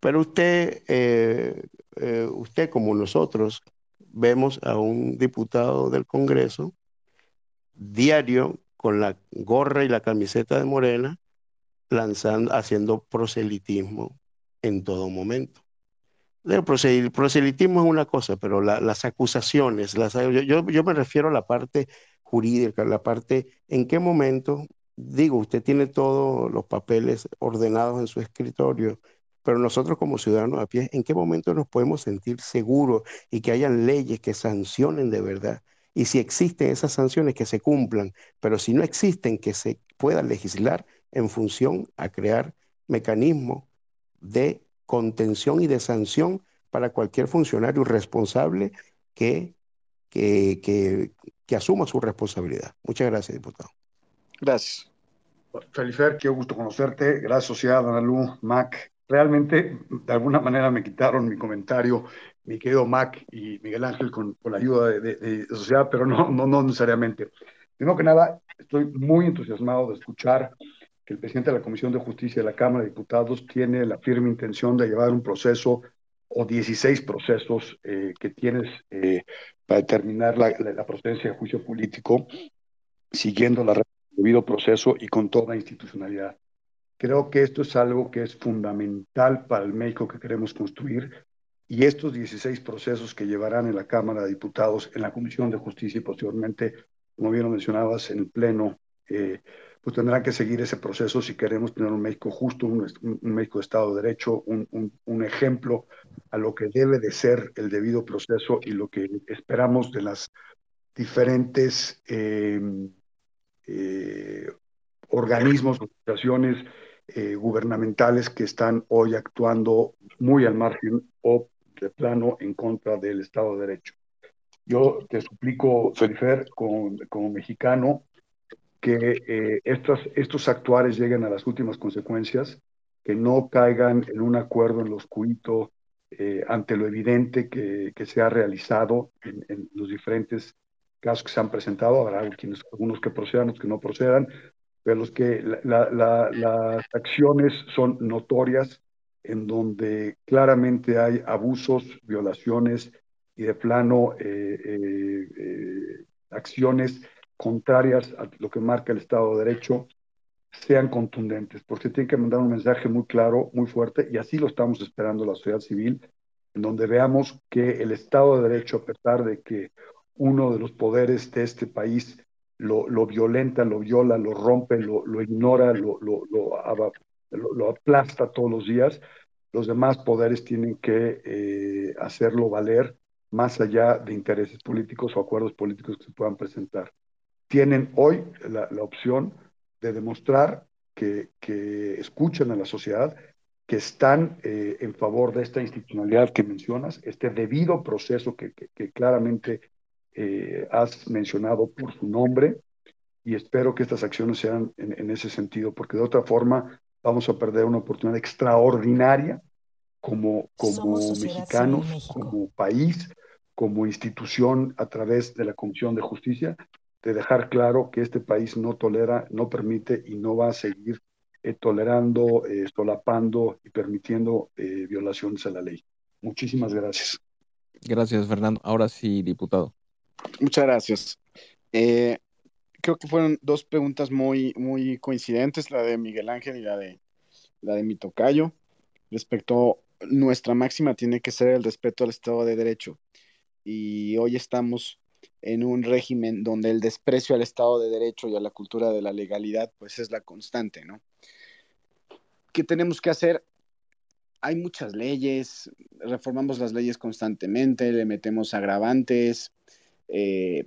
Pero usted, eh, eh, usted como nosotros, vemos a un diputado del Congreso diario con la gorra y la camiseta de Morena, lanzando, haciendo proselitismo en todo momento. El proselitismo es una cosa, pero las acusaciones, las, yo, yo, me refiero a la parte jurídica, la parte en qué momento, digo, usted tiene todos los papeles ordenados en su escritorio, pero nosotros como ciudadanos a pie, ¿en qué momento nos podemos sentir seguros y que hayan leyes que sancionen de verdad? Y si existen esas sanciones, que se cumplan, pero si no existen, que se pueda legislar en función a crear mecanismos de contención y de sanción para cualquier funcionario responsable que, que, que, asuma su responsabilidad. Muchas gracias, diputado. Gracias. Felifer, qué gusto conocerte. Gracias, sociedad, Analu, Mac. Realmente, de alguna manera me quitaron mi comentario, mi querido Mac y Miguel Ángel, con, con la ayuda de, de, de, sociedad, pero no, no, no necesariamente. Primero que nada, estoy muy entusiasmado de escuchar que el presidente de la Comisión de Justicia de la Cámara de Diputados tiene la firme intención de llevar un proceso o 16 procesos eh, que tienes eh, para determinar la, la, procedencia de juicio político, siguiendo el debido proceso y con toda institucionalidad. Creo que esto es algo que es fundamental para el México que queremos construir y estos 16 procesos que llevarán en la Cámara de Diputados, en la Comisión de Justicia y posteriormente, como bien lo mencionabas, en el Pleno eh, pues tendrán que seguir ese proceso si queremos tener un México justo, un, un México de Estado de Derecho, un, un, un, ejemplo a lo que debe de ser el debido proceso y lo que esperamos de las diferentes eh, eh, organismos, organizaciones eh, gubernamentales que están hoy actuando muy al margen o de plano en contra del Estado de Derecho. Yo te suplico, Felifer, como, como mexicano, que eh, estos, estos actuares lleguen a las últimas consecuencias, que no caigan en un acuerdo en lo oscurito eh, ante lo evidente que, que se ha realizado en, en, los diferentes casos que se han presentado. Habrá quienes, algunos que procedan, otros que no procedan, pero los que la, la, las acciones son notorias, en donde claramente hay abusos, violaciones y de plano eh, eh, eh acciones contrarias a lo que marca el Estado de Derecho sean contundentes, porque tiene que mandar un mensaje muy claro, muy fuerte, y así lo estamos esperando la sociedad civil, en donde veamos que el Estado de Derecho, a pesar de que uno de los poderes de este país lo, lo violenta, lo viola, lo rompe, lo, ignora, lo, lo, aplasta todos los días, los demás poderes tienen que eh, hacerlo valer más allá de intereses políticos o acuerdos políticos que se puedan presentar. Tienen hoy la, opción de demostrar que, que, escuchan a la sociedad, que están eh, en favor de esta institucionalidad que mencionas, este debido proceso que, que claramente eh, has mencionado por su nombre, y espero que estas acciones sean en, en, ese sentido, porque de otra forma vamos a perder una oportunidad extraordinaria como, como mexicanos, como país, como institución a través de la Comisión de Justicia, de dejar claro que este país no tolera, no permite y no va a seguir eh, tolerando, eh, solapando y permitiendo eh, violaciones a la ley. Muchísimas gracias. Gracias, Fernando. Ahora sí, diputado. Muchas gracias. Eh, creo que fueron dos preguntas muy, muy coincidentes, la de Miguel Ángel y la de, la de mi tocayo. Respecto, nuestra máxima tiene que ser el respeto al Estado de Derecho. Y hoy estamos en un régimen donde el desprecio al Estado de Derecho y a la cultura de la legalidad, pues es la constante, ¿no? ¿Qué tenemos que hacer? Hay muchas leyes, reformamos las leyes constantemente, le metemos agravantes, eh,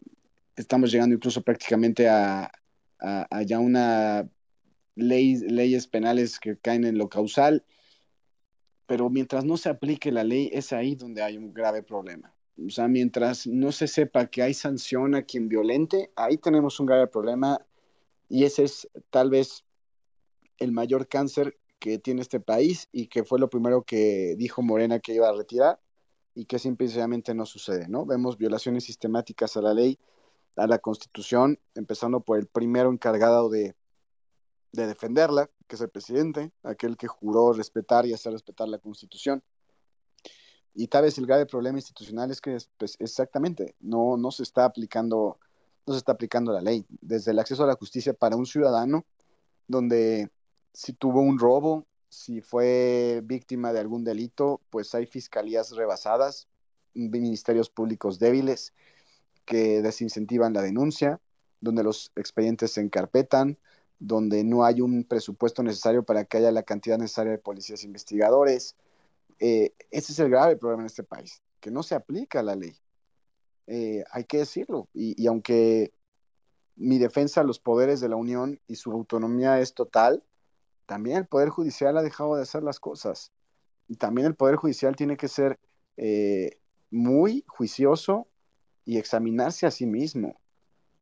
estamos llegando incluso prácticamente a, ya una ley, leyes penales que caen en lo causal, pero mientras no se aplique la ley es ahí donde hay un grave problema. O sea, mientras no se sepa que hay sanción a quien violente, ahí tenemos un grave problema y ese es tal vez el mayor cáncer que tiene este país y que fue lo primero que dijo Morena que iba a retirar y que simplemente no sucede, ¿no? Vemos violaciones sistemáticas a la ley, a la Constitución, empezando por el primero encargado de, de defenderla, que es el presidente, aquel que juró respetar y hacer respetar la Constitución. Y tal vez el grave problema institucional es que pues, exactamente no, no se está aplicando no se está aplicando la ley. Desde el acceso a la justicia para un ciudadano, donde si tuvo un robo si fue víctima de algún delito, pues hay fiscalías rebasadas, ministerios públicos débiles que desincentivan la denuncia, donde los expedientes se encarpetan, donde no hay un presupuesto necesario para que haya la cantidad necesaria de policías investigadores. Eh, ese es el grave problema en este país, que no se aplica la ley. Eh, hay que decirlo. Y, y, aunque mi defensa a los poderes de la Unión y su autonomía es total, también el Poder Judicial ha dejado de hacer las cosas. Y también el Poder Judicial tiene que ser eh, muy juicioso y examinarse a sí mismo.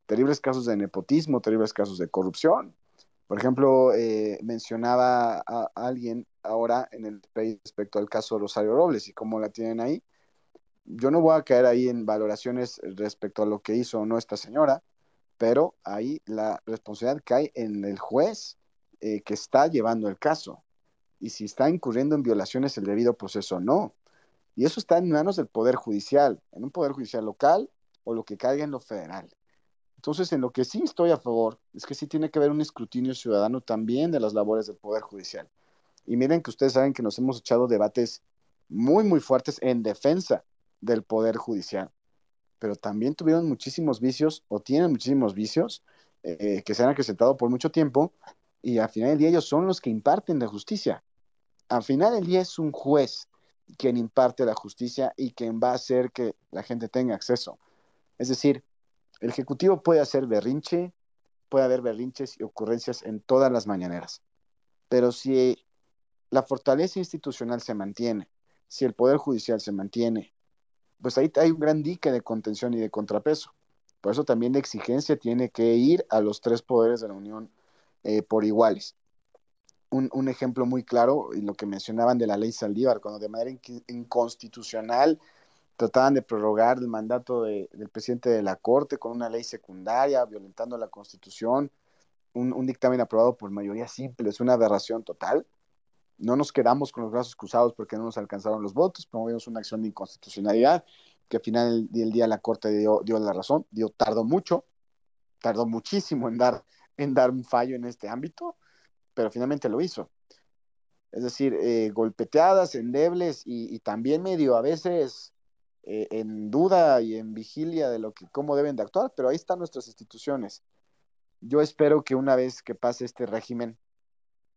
Terribles casos de nepotismo, terribles casos de corrupción. Por ejemplo, eh, mencionaba a alguien ahora en el país respecto al caso de Rosario Robles y cómo la tienen ahí. Yo no voy a caer ahí en valoraciones respecto a lo que hizo o no esta señora, pero ahí la responsabilidad cae en el juez eh, que está llevando el caso y si está incurriendo en violaciones el debido proceso o no. Y eso está en manos del Poder Judicial, en un Poder Judicial local o lo que caiga en lo federal. Entonces, en lo que sí estoy a favor es que sí tiene que haber un escrutinio ciudadano también de las labores del Poder Judicial. Y miren que ustedes saben que nos hemos echado debates muy, muy fuertes en defensa del Poder Judicial, pero también tuvieron muchísimos vicios o tienen muchísimos vicios eh, que se han acrecentado por mucho tiempo y al final del día ellos son los que imparten la justicia. Al final del día es un juez quien imparte la justicia y quien va a hacer que la gente tenga acceso. Es decir, el Ejecutivo puede hacer berrinche, puede haber berrinches y ocurrencias en todas las mañaneras, pero si la fortaleza institucional se mantiene, si el Poder Judicial se mantiene, pues ahí hay un gran dique de contención y de contrapeso. Por eso también la exigencia tiene que ir a los tres poderes de la Unión eh, por iguales. Un, un, ejemplo muy claro, y lo que mencionaban de la ley Saldívar, cuando de manera inconstitucional trataban de prorrogar el mandato de, del presidente de la Corte con una ley secundaria, violentando la Constitución, un, un, dictamen aprobado por mayoría simple, es una aberración total. No nos quedamos con los brazos cruzados porque no nos alcanzaron los votos, promovimos una acción de inconstitucionalidad que al final del día la Corte dio, dio la razón, dio, tardó mucho, tardó muchísimo en dar en dar un fallo en este ámbito, pero finalmente lo hizo. Es decir, eh, golpeteadas, endebles y, y, también medio a veces eh, en duda y en vigilia de lo que, cómo deben de actuar, pero ahí están nuestras instituciones. Yo espero que una vez que pase este régimen,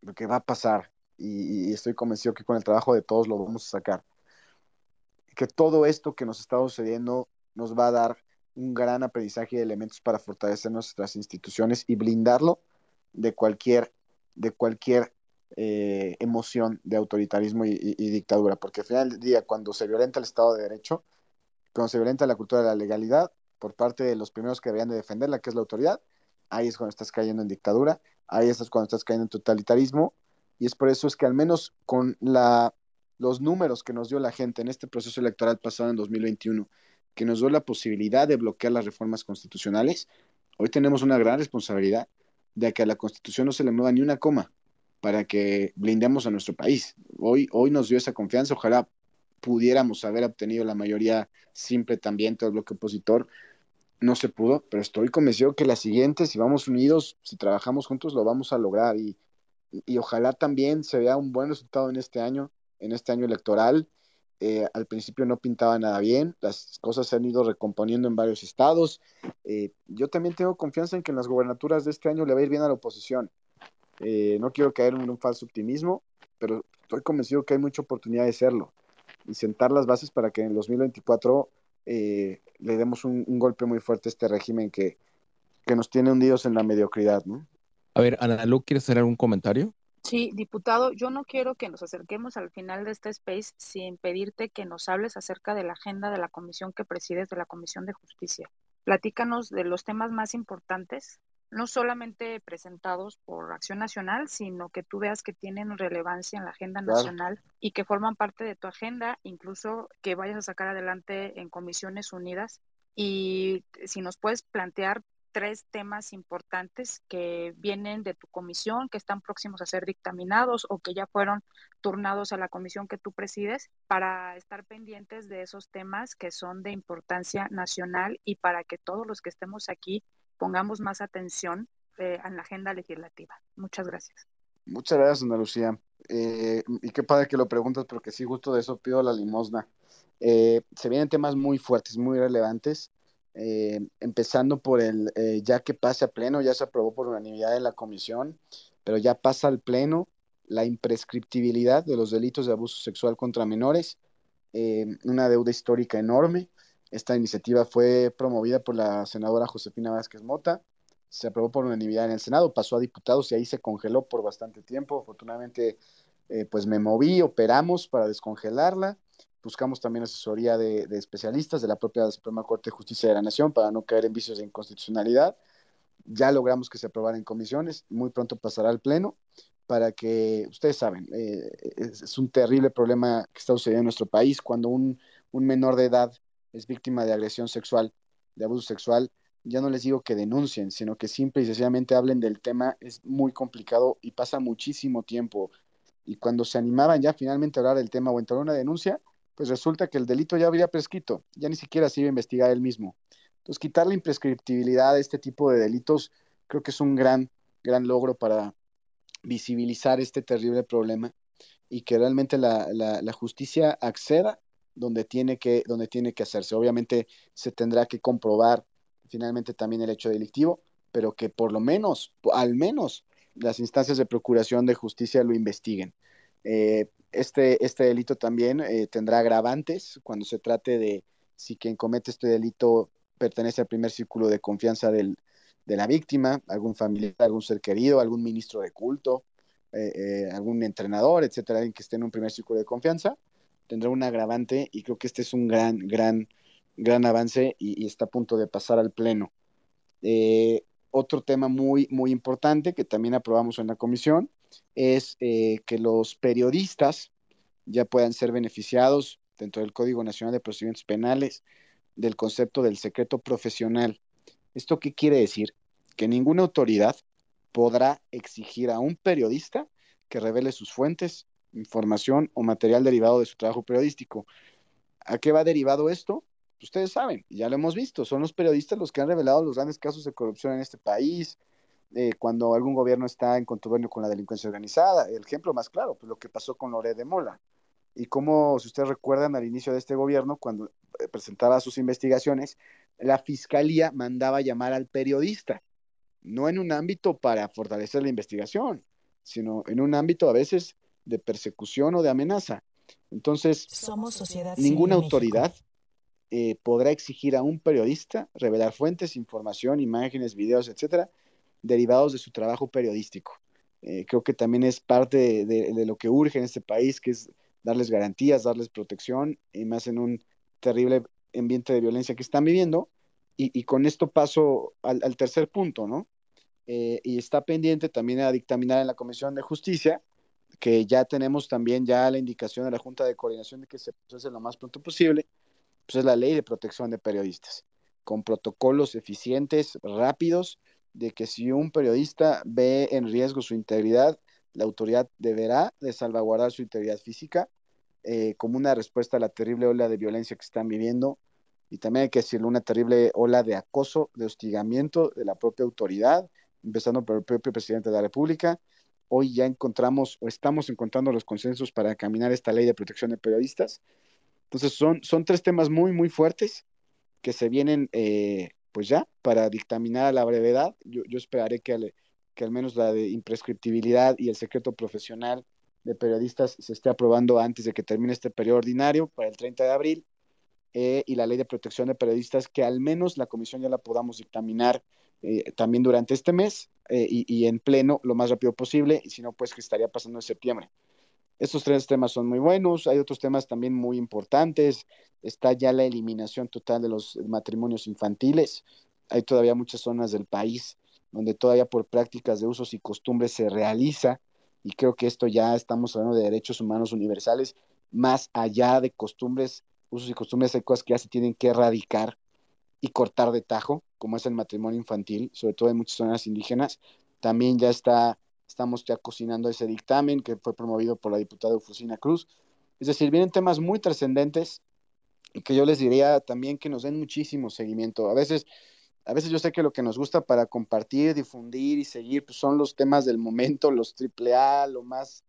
lo que va a pasar, y, y estoy convencido que con el trabajo de todos lo vamos a sacar, que todo esto que nos está sucediendo nos va a dar un gran aprendizaje de elementos para fortalecer nuestras instituciones y blindarlo de cualquier, de cualquier eh, emoción de autoritarismo y, y, dictadura, porque al final del día, cuando se violenta el Estado de Derecho, cuando se violenta la cultura de la legalidad por parte de los primeros que deberían de defenderla, que es la autoridad, ahí es cuando estás cayendo en dictadura, ahí es cuando estás cayendo en totalitarismo, y es por eso es que al menos con la, los números que nos dio la gente en este proceso electoral pasado en 2021, que nos dio la posibilidad de bloquear las reformas constitucionales, hoy tenemos una gran responsabilidad de que a la constitución no se le mueva ni una coma para que blindemos a nuestro país. Hoy, hoy nos dio esa confianza, ojalá pudiéramos haber obtenido la mayoría simple también, todo el bloque opositor, no se pudo, pero estoy convencido que la siguiente, si vamos unidos, si trabajamos juntos, lo vamos a lograr y, y ojalá también se vea un buen resultado en este año, en este año electoral, eh, al principio no pintaba nada bien, las cosas se han ido recomponiendo en varios estados. Eh, yo también tengo confianza en que en las gobernaturas de este año le va a ir bien a la oposición. Eh, no quiero caer en un falso optimismo, pero estoy convencido que hay mucha oportunidad de serlo y sentar las bases para que en el 2024 le demos un, golpe muy fuerte a este régimen que, que nos tiene hundidos en la mediocridad. ¿no? A ver, Ana ¿quieres hacer algún comentario? Sí, diputado, yo no quiero que nos acerquemos al final de este space sin pedirte que nos hables acerca de la agenda de la comisión que presides de la Comisión de Justicia. Platícanos de los temas más importantes, no solamente presentados por Acción Nacional, sino que tú veas que tienen relevancia en la agenda Claro. nacional y que forman parte de tu agenda, incluso que vayas a sacar adelante en Comisiones Unidas. Y si nos puedes plantear tres temas importantes que vienen de tu comisión, que están próximos a ser dictaminados o que ya fueron turnados a la comisión que tú presides, para estar pendientes de esos temas que son de importancia nacional y para que todos los que estemos aquí pongamos más atención eh, en la agenda legislativa. Muchas gracias. Muchas gracias, Ana Lucía. eh, y qué padre que lo preguntas, porque sí, justo de eso pido la limosna. Eh, se vienen temas muy fuertes, muy relevantes, eh, empezando por el, ya que pase a pleno, ya se aprobó por unanimidad en la comisión, pero ya pasa al pleno la imprescriptibilidad de los delitos de abuso sexual contra menores, una deuda histórica enorme. Esta iniciativa fue promovida por la senadora Josefina Vázquez Mota, se aprobó por unanimidad en el Senado, pasó a diputados y ahí se congeló por bastante tiempo. Afortunadamente, eh, pues me moví, operamos para descongelarla. Buscamos también asesoría de, especialistas de la propia Suprema Corte de Justicia de la Nación para no caer en vicios de inconstitucionalidad. Ya logramos que se aprobara en comisiones, muy pronto pasará al Pleno para que, ustedes saben, eh, es, un terrible problema que está sucediendo en nuestro país cuando un, un menor de edad es víctima de agresión sexual, de abuso sexual, ya no les digo que denuncien, sino que simple y sencillamente hablen del tema, es muy complicado y pasa muchísimo tiempo. Y cuando se animaban ya finalmente a hablar del tema o entrar una denuncia, pues resulta que el delito ya habría prescrito, ya ni siquiera se iba a investigar él mismo. Entonces, quitar la imprescriptibilidad de este tipo de delitos creo que es un gran, gran logro para visibilizar este terrible problema y que realmente la, la justicia acceda donde tiene, que, donde tiene que hacerse. Obviamente se tendrá que comprobar finalmente también el hecho delictivo, pero que por lo menos, al menos, las instancias de procuración de justicia lo investiguen. Eh, este, este delito también eh, tendrá agravantes cuando se trate de si quien comete este delito pertenece al primer círculo de confianza de la víctima, algún familiar, algún ser querido, algún ministro de culto, eh, algún entrenador, etcétera, alguien que esté en un primer círculo de confianza, tendrá un agravante y creo que este es un gran, gran gran avance y, está a punto de pasar al Pleno. Eh, otro tema muy, muy importante que también aprobamos en la comisión es eh, que los periodistas ya puedan ser beneficiados dentro del Código Nacional de Procedimientos Penales del concepto del secreto profesional. ¿Esto qué quiere decir? Que ninguna autoridad podrá exigir a un periodista que revele sus fuentes, información o material derivado de su trabajo periodístico. ¿A qué va derivado esto? ustedes saben, ya lo hemos visto, son los periodistas los que han revelado los grandes casos de corrupción en este país, eh, cuando algún gobierno está en contubernio con la delincuencia organizada. El ejemplo más claro, pues lo que pasó con Lore de Mola. Y como, si ustedes recuerdan, al inicio de este gobierno, cuando eh, presentaba sus investigaciones, la fiscalía mandaba llamar al periodista, no en un ámbito para fortalecer la investigación, sino en un ámbito a veces de persecución o de amenaza. Entonces, ninguna autoridad eh, podrá exigir a un periodista revelar fuentes, información, imágenes, videos, etcétera, derivados de su trabajo periodístico. Eh, creo que también es parte de, lo que urge en este país, que es darles garantías, darles protección, y más en un terrible ambiente de violencia que están viviendo. Y, con esto paso al, tercer punto, ¿no? Eh, y está pendiente también a dictaminar en la Comisión de Justicia, que ya tenemos también ya la indicación de la Junta de Coordinación de que se procese lo más pronto posible, pues es la ley de protección de periodistas, con protocolos eficientes, rápidos, de que si un periodista ve en riesgo su integridad, la autoridad deberá de salvaguardar su integridad física eh, como una respuesta a la terrible ola de violencia que están viviendo y también hay que decirle una terrible ola de acoso, de hostigamiento de la propia autoridad, empezando por el propio presidente de la República. Hoy ya encontramos o estamos encontrando los consensos para caminar esta ley de protección de periodistas entonces son, son tres temas muy, muy fuertes que se vienen eh, pues ya para dictaminar a la brevedad. Yo, esperaré que al, que al menos la de imprescriptibilidad y el secreto profesional de periodistas se esté aprobando antes de que termine este periodo ordinario para el 30 de abril eh, y la ley de protección de periodistas que al menos la comisión ya la podamos dictaminar eh, también durante este mes y, y, en pleno lo más rápido posible y si no pues que estaría pasando en septiembre. Estos tres temas son muy buenos, hay otros temas también muy importantes. Está ya la eliminación total de los matrimonios infantiles. Hay todavía muchas zonas del país donde todavía por prácticas de usos y costumbres se realiza, y creo que esto ya estamos hablando de derechos humanos universales, más allá de costumbres, usos y costumbres, hay cosas que ya se tienen que erradicar y cortar de tajo, como es el matrimonio infantil, sobre todo en muchas zonas indígenas. También ya está Estamos ya cocinando ese dictamen que fue promovido por la diputada Eufusina Cruz. Es decir, vienen temas muy trascendentes y que yo les diría también que nos den muchísimo seguimiento. A veces, a veces yo sé que lo que nos gusta para compartir, difundir y seguir pues son los temas del momento, los triple A, lo más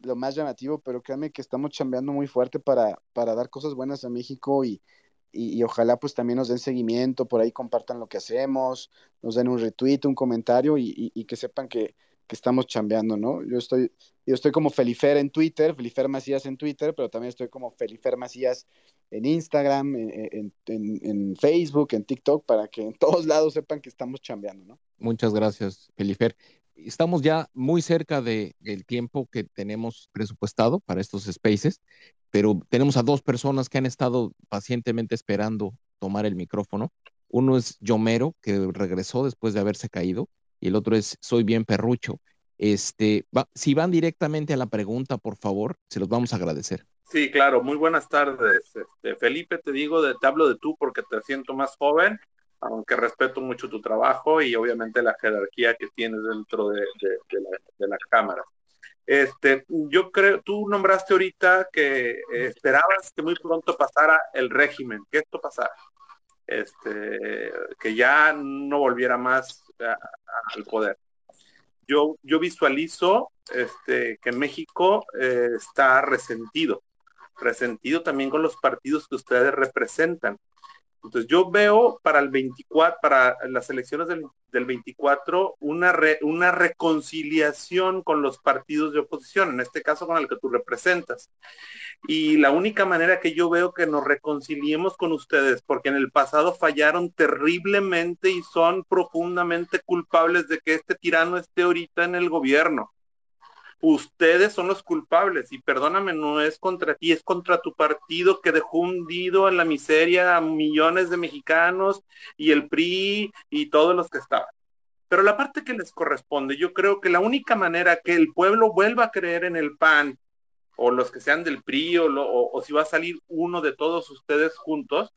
lo más llamativo, pero créanme que estamos chambeando muy fuerte para, para dar cosas buenas a México y, y, ojalá pues también nos den seguimiento, por ahí compartan lo que hacemos, nos den un retweet, un comentario y, y que sepan que, que, estamos chambeando, ¿no? Yo estoy, yo estoy como Felifer en Twitter, Felifer Macías en Twitter, pero también estoy como Felifer Macías en Instagram, en, en, en, Facebook, en TikTok, para que en todos lados sepan que estamos chambeando, ¿no? Muchas gracias, Felifer. Estamos ya muy cerca de, del tiempo que tenemos presupuestado para estos spaces pero tenemos a dos personas que han estado pacientemente esperando tomar el micrófono. Uno es Yomero, que regresó después de haberse caído, y el otro es Soy bien perrucho. Este, si van directamente a la pregunta, por favor, se los vamos a agradecer. Sí, claro, muy buenas tardes. Este, Felipe, te digo, de, te hablo de tú porque te siento más joven, aunque respeto mucho tu trabajo y obviamente la jerarquía que tienes dentro de, la, de la Cámara. Este, yo creo, tú nombraste ahorita que esperabas que muy pronto pasara el régimen, que esto pasara, este, que ya no volviera más al poder. Yo, yo visualizo este, que México eh, está resentido, resentido también con los partidos que ustedes representan. Entonces yo veo para el 24, para las elecciones del, 24, una, una reconciliación con los partidos de oposición, en este caso con el que tú representas. Y la única manera que yo veo que nos reconciliemos con ustedes, porque en el pasado fallaron terriblemente y son profundamente culpables de que este tirano esté ahorita en el gobierno ustedes son los culpables y perdóname, no es contra ti, es contra tu partido que dejó hundido en la miseria a millones de mexicanos y el PRI y todos los que estaban. Pero la parte que les corresponde, yo creo que la única manera que el pueblo vuelva a creer en el PAN o los que sean del PRI o, si va a salir uno de todos ustedes juntos,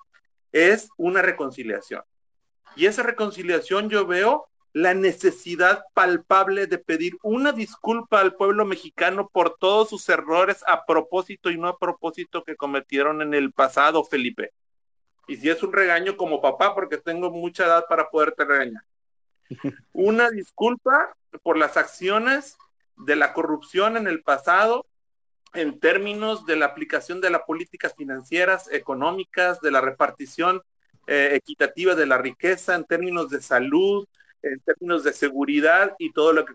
es una reconciliación. Y esa reconciliación yo veo la necesidad palpable de pedir una disculpa al pueblo mexicano por todos sus errores a propósito y no a propósito que cometieron en el pasado, Felipe. Y si es un regaño como papá, porque tengo mucha edad para poderte regañar. Una disculpa por las acciones de la corrupción en el pasado en términos de la aplicación de las políticas financieras, económicas, de la repartición eh, equitativa de la riqueza, en términos de salud, en términos de seguridad y todo lo que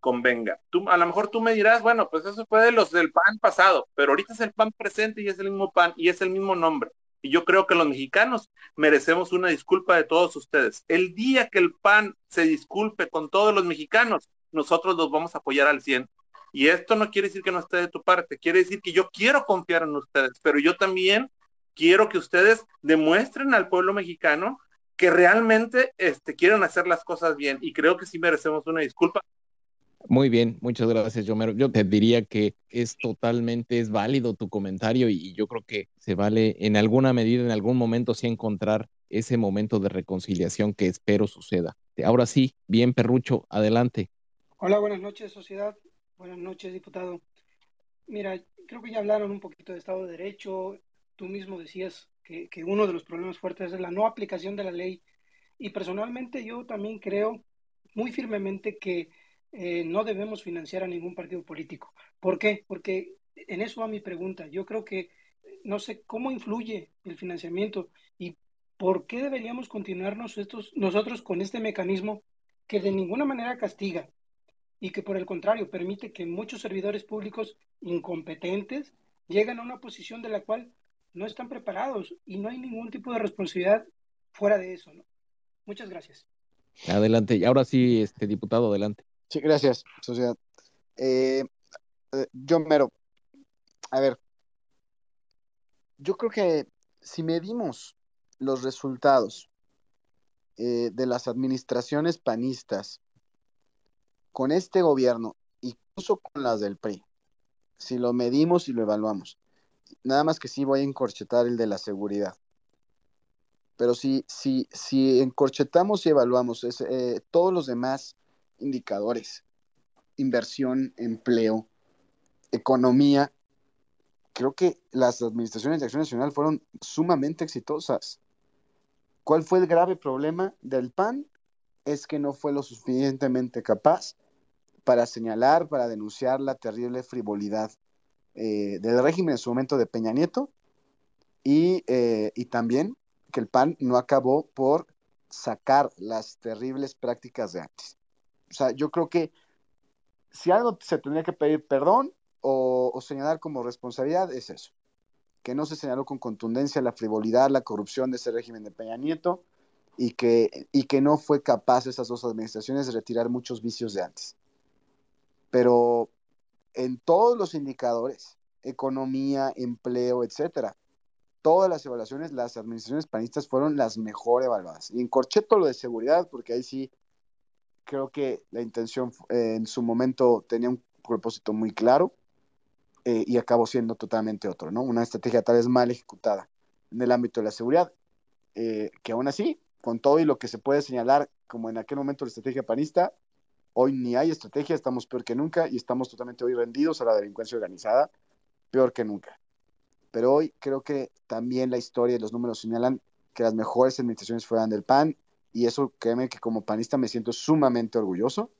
convenga. Tú, a lo mejor tú me dirás, bueno, pues eso fue de los del pan pasado, pero ahorita es el pan presente y es el mismo pan y es el mismo nombre. Y yo creo que los mexicanos merecemos una disculpa de todos ustedes. El día que el PAN se disculpe con todos los mexicanos, nosotros los vamos a apoyar al 100. Y esto no quiere decir que no esté de tu parte, quiere decir que yo quiero confiar en ustedes, pero yo también quiero que ustedes demuestren al pueblo mexicano que realmente este, quieren hacer las cosas bien y creo que sí merecemos una disculpa. Muy bien, muchas gracias, Yomero. Yo te diría que es totalmente, es válido tu comentario y yo creo que se vale en alguna medida, en algún momento, sí encontrar ese momento de reconciliación que espero suceda. Ahora sí, bien, Perrucho, adelante. Hola, buenas noches, sociedad. Buenas noches, diputado. Mira, creo que ya hablaron un poquito de Estado de Derecho. Tú mismo decías que, uno de los problemas fuertes es la no aplicación de la ley. Y personalmente yo también creo muy firmemente que eh, no debemos financiar a ningún partido político. ¿Por qué? Porque en eso va mi pregunta. Yo creo que no sé cómo influye el financiamiento y por qué deberíamos continuarnos estos, nosotros con este mecanismo que de ninguna manera castiga y que por el contrario permite que muchos servidores públicos incompetentes lleguen a una posición de la cual no están preparados y no hay ningún tipo de responsabilidad fuera de eso. ¿no? Muchas gracias. Adelante. Y ahora sí, este diputado, adelante. Sí, gracias, sociedad. Eh, eh, John Mero, a ver, yo creo que si medimos los resultados eh, de las administraciones panistas con este gobierno, incluso con las del PRI, si lo medimos y lo evaluamos, Nada más que sí voy a encorchetar el de la seguridad. Pero si, si, si encorchetamos y evaluamos eh, todos los demás indicadores, inversión, empleo, economía, creo que las administraciones de Acción Nacional fueron sumamente exitosas. ¿Cuál fue el grave problema del PAN? Es que no fue lo suficientemente capaz para señalar, para denunciar la terrible frivolidad eh, del régimen en su momento de Peña Nieto y, eh, y también que el PAN no acabó por sacar las terribles prácticas de antes. O sea, yo creo que si algo se tendría que pedir perdón o, o, señalar como responsabilidad es eso, que no se señaló con contundencia la frivolidad, la corrupción de ese régimen de Peña Nieto y que, y que no fue capaz esas dos administraciones de retirar muchos vicios de antes. Pero en todos los indicadores, economía, empleo, etcétera, todas las evaluaciones, las administraciones panistas fueron las mejor evaluadas. Y en Corcheto lo de seguridad, porque ahí sí creo que la intención eh, en su momento tenía un propósito muy claro eh, y acabó siendo totalmente otro, ¿no? Una estrategia tal vez mal ejecutada en el ámbito de la seguridad, eh, que aún así, con todo y lo que se puede señalar como en aquel momento la estrategia panista, hoy ni hay estrategia, estamos peor que nunca y estamos totalmente hoy rendidos a la delincuencia organizada, peor que nunca. Pero hoy creo que también la historia y los números señalan que las mejores administraciones fueran del PAN y eso créeme que como panista me siento sumamente orgulloso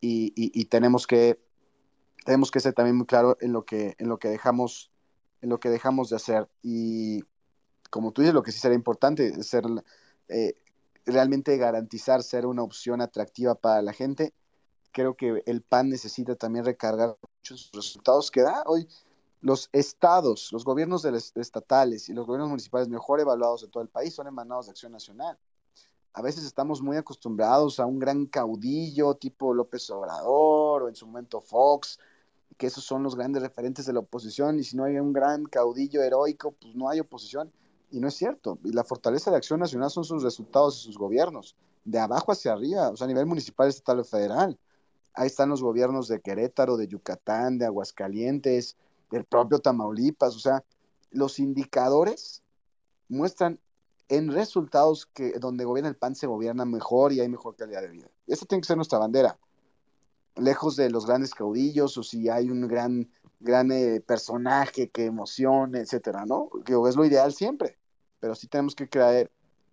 y, y, y tenemos que tenemos que ser también muy claro en lo que en lo que dejamos en lo que dejamos de hacer y como tú dices lo que sí será importante es ser eh, realmente garantizar ser una opción atractiva para la gente creo que el PAN necesita también recargar muchos resultados que da hoy los estados, los gobiernos estatales y los gobiernos municipales mejor evaluados de todo el país son emanados de Acción Nacional. A veces estamos muy acostumbrados a un gran caudillo tipo López Obrador o en su momento Fox, que esos son los grandes referentes de la oposición y si no hay un gran caudillo heroico, pues no hay oposición. Y no es cierto. Y la fortaleza de Acción Nacional son sus resultados y sus gobiernos, de abajo hacia arriba, o sea, a nivel municipal, estatal o federal. Ahí están los gobiernos de Querétaro, de Yucatán, de Aguascalientes, del propio Tamaulipas, o sea, los indicadores muestran en resultados que donde gobierna el PAN se gobierna mejor y hay mejor calidad de vida. Esa tiene que ser nuestra bandera. Lejos de los grandes caudillos o si hay un gran, gran eh, personaje que emocione, etcétera, ¿no? Que es lo ideal siempre, pero sí tenemos que creer,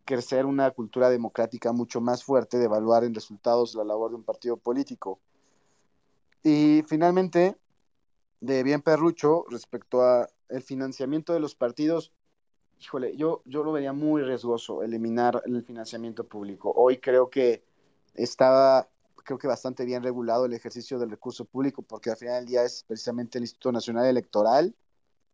crecer una cultura democrática mucho más fuerte de evaluar en resultados la labor de un partido político. Y finalmente, de bien perrucho respecto a el financiamiento de los partidos, híjole, yo, yo lo vería muy riesgoso eliminar el financiamiento público. Hoy creo que estaba, creo que bastante bien regulado el ejercicio del recurso público, porque al final del día es precisamente el Instituto Nacional Electoral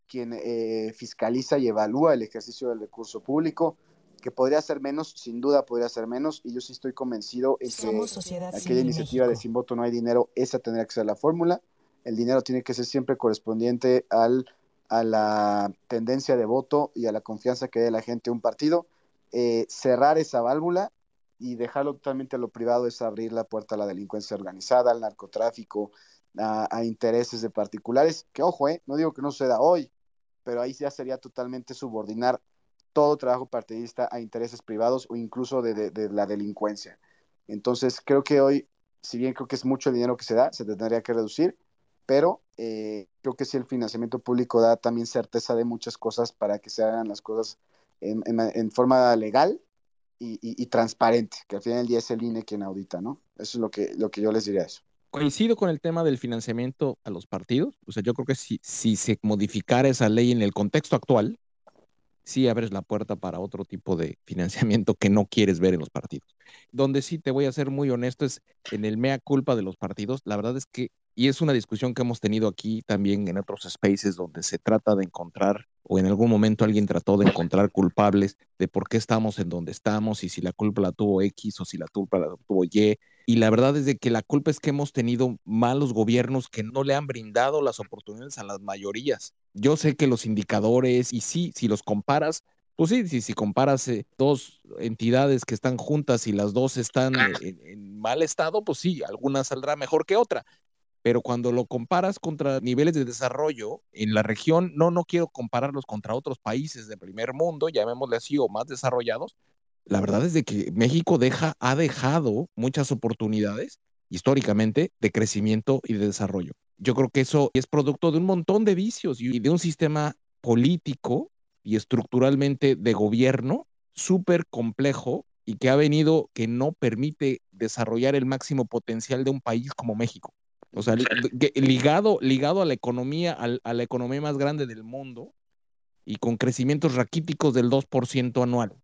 quien eh, fiscaliza y evalúa el ejercicio del recurso público, que podría ser menos, sin duda podría ser menos, y yo sí estoy convencido en que aquella iniciativa de sin voto no hay dinero, esa tendría que ser la fórmula el dinero tiene que ser siempre correspondiente al, a la tendencia de voto y a la confianza que dé la gente a un partido. Eh, cerrar esa válvula y dejarlo totalmente a lo privado es abrir la puerta a la delincuencia organizada, al narcotráfico, a, intereses de particulares, que ojo, eh, no digo que no suceda hoy, pero ahí ya sería totalmente subordinar todo trabajo partidista a intereses privados o incluso de, de, de la delincuencia. Entonces, creo que hoy, si bien creo que es mucho el dinero que se da, se tendría que reducir, pero eh, creo que sí el financiamiento público da también certeza de muchas cosas para que se hagan las cosas en, en, en forma legal y, y, y, transparente, que al final del día es el INE quien audita, ¿no? Eso es lo que, lo que yo les diría eso. Coincido con el tema del financiamiento a los partidos, o sea, yo creo que si, si se modificara esa ley en el contexto actual, sí abres la puerta para otro tipo de financiamiento que no quieres ver en los partidos. Donde sí te voy a ser muy honesto es en el mea culpa de los partidos. La verdad es que y es una discusión que hemos tenido aquí también en otros spaces donde se trata de encontrar, o en algún momento alguien trató de encontrar culpables de por qué estamos en donde estamos y si la culpa la tuvo X o si la culpa la tuvo Y. Y la verdad es de que la culpa es que hemos tenido malos gobiernos que no le han brindado las oportunidades a las mayorías. Yo sé que los indicadores, y sí, si los comparas, pues sí, si, si comparas eh, dos entidades que están juntas y las dos están en, en, mal estado, pues sí, alguna saldrá mejor que otra pero cuando lo comparas contra niveles de desarrollo en la región, no, no quiero compararlos contra otros países de primer mundo, llamémosle así, o más desarrollados, la verdad es de que México deja, ha dejado muchas oportunidades históricamente de crecimiento y de desarrollo. Yo creo que eso es producto de un montón de vicios y de un sistema político y estructuralmente de gobierno súper complejo y que ha venido que no permite desarrollar el máximo potencial de un país como México. O sea, ligado, ligado a la economía, a la economía más grande del mundo y con crecimientos raquíticos del 2% anual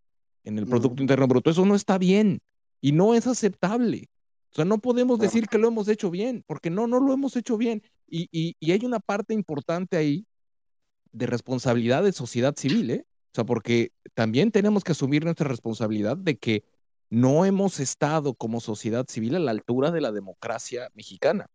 en el Producto Interno Bruto. Eso no está bien y no es aceptable. O sea, no podemos decir que lo hemos hecho bien, porque no, no lo hemos hecho bien. Y, y, hay una parte importante ahí de responsabilidad de sociedad civil, ¿eh? O sea, porque también tenemos que asumir nuestra responsabilidad de que no hemos estado como sociedad civil a la altura de la democracia mexicana.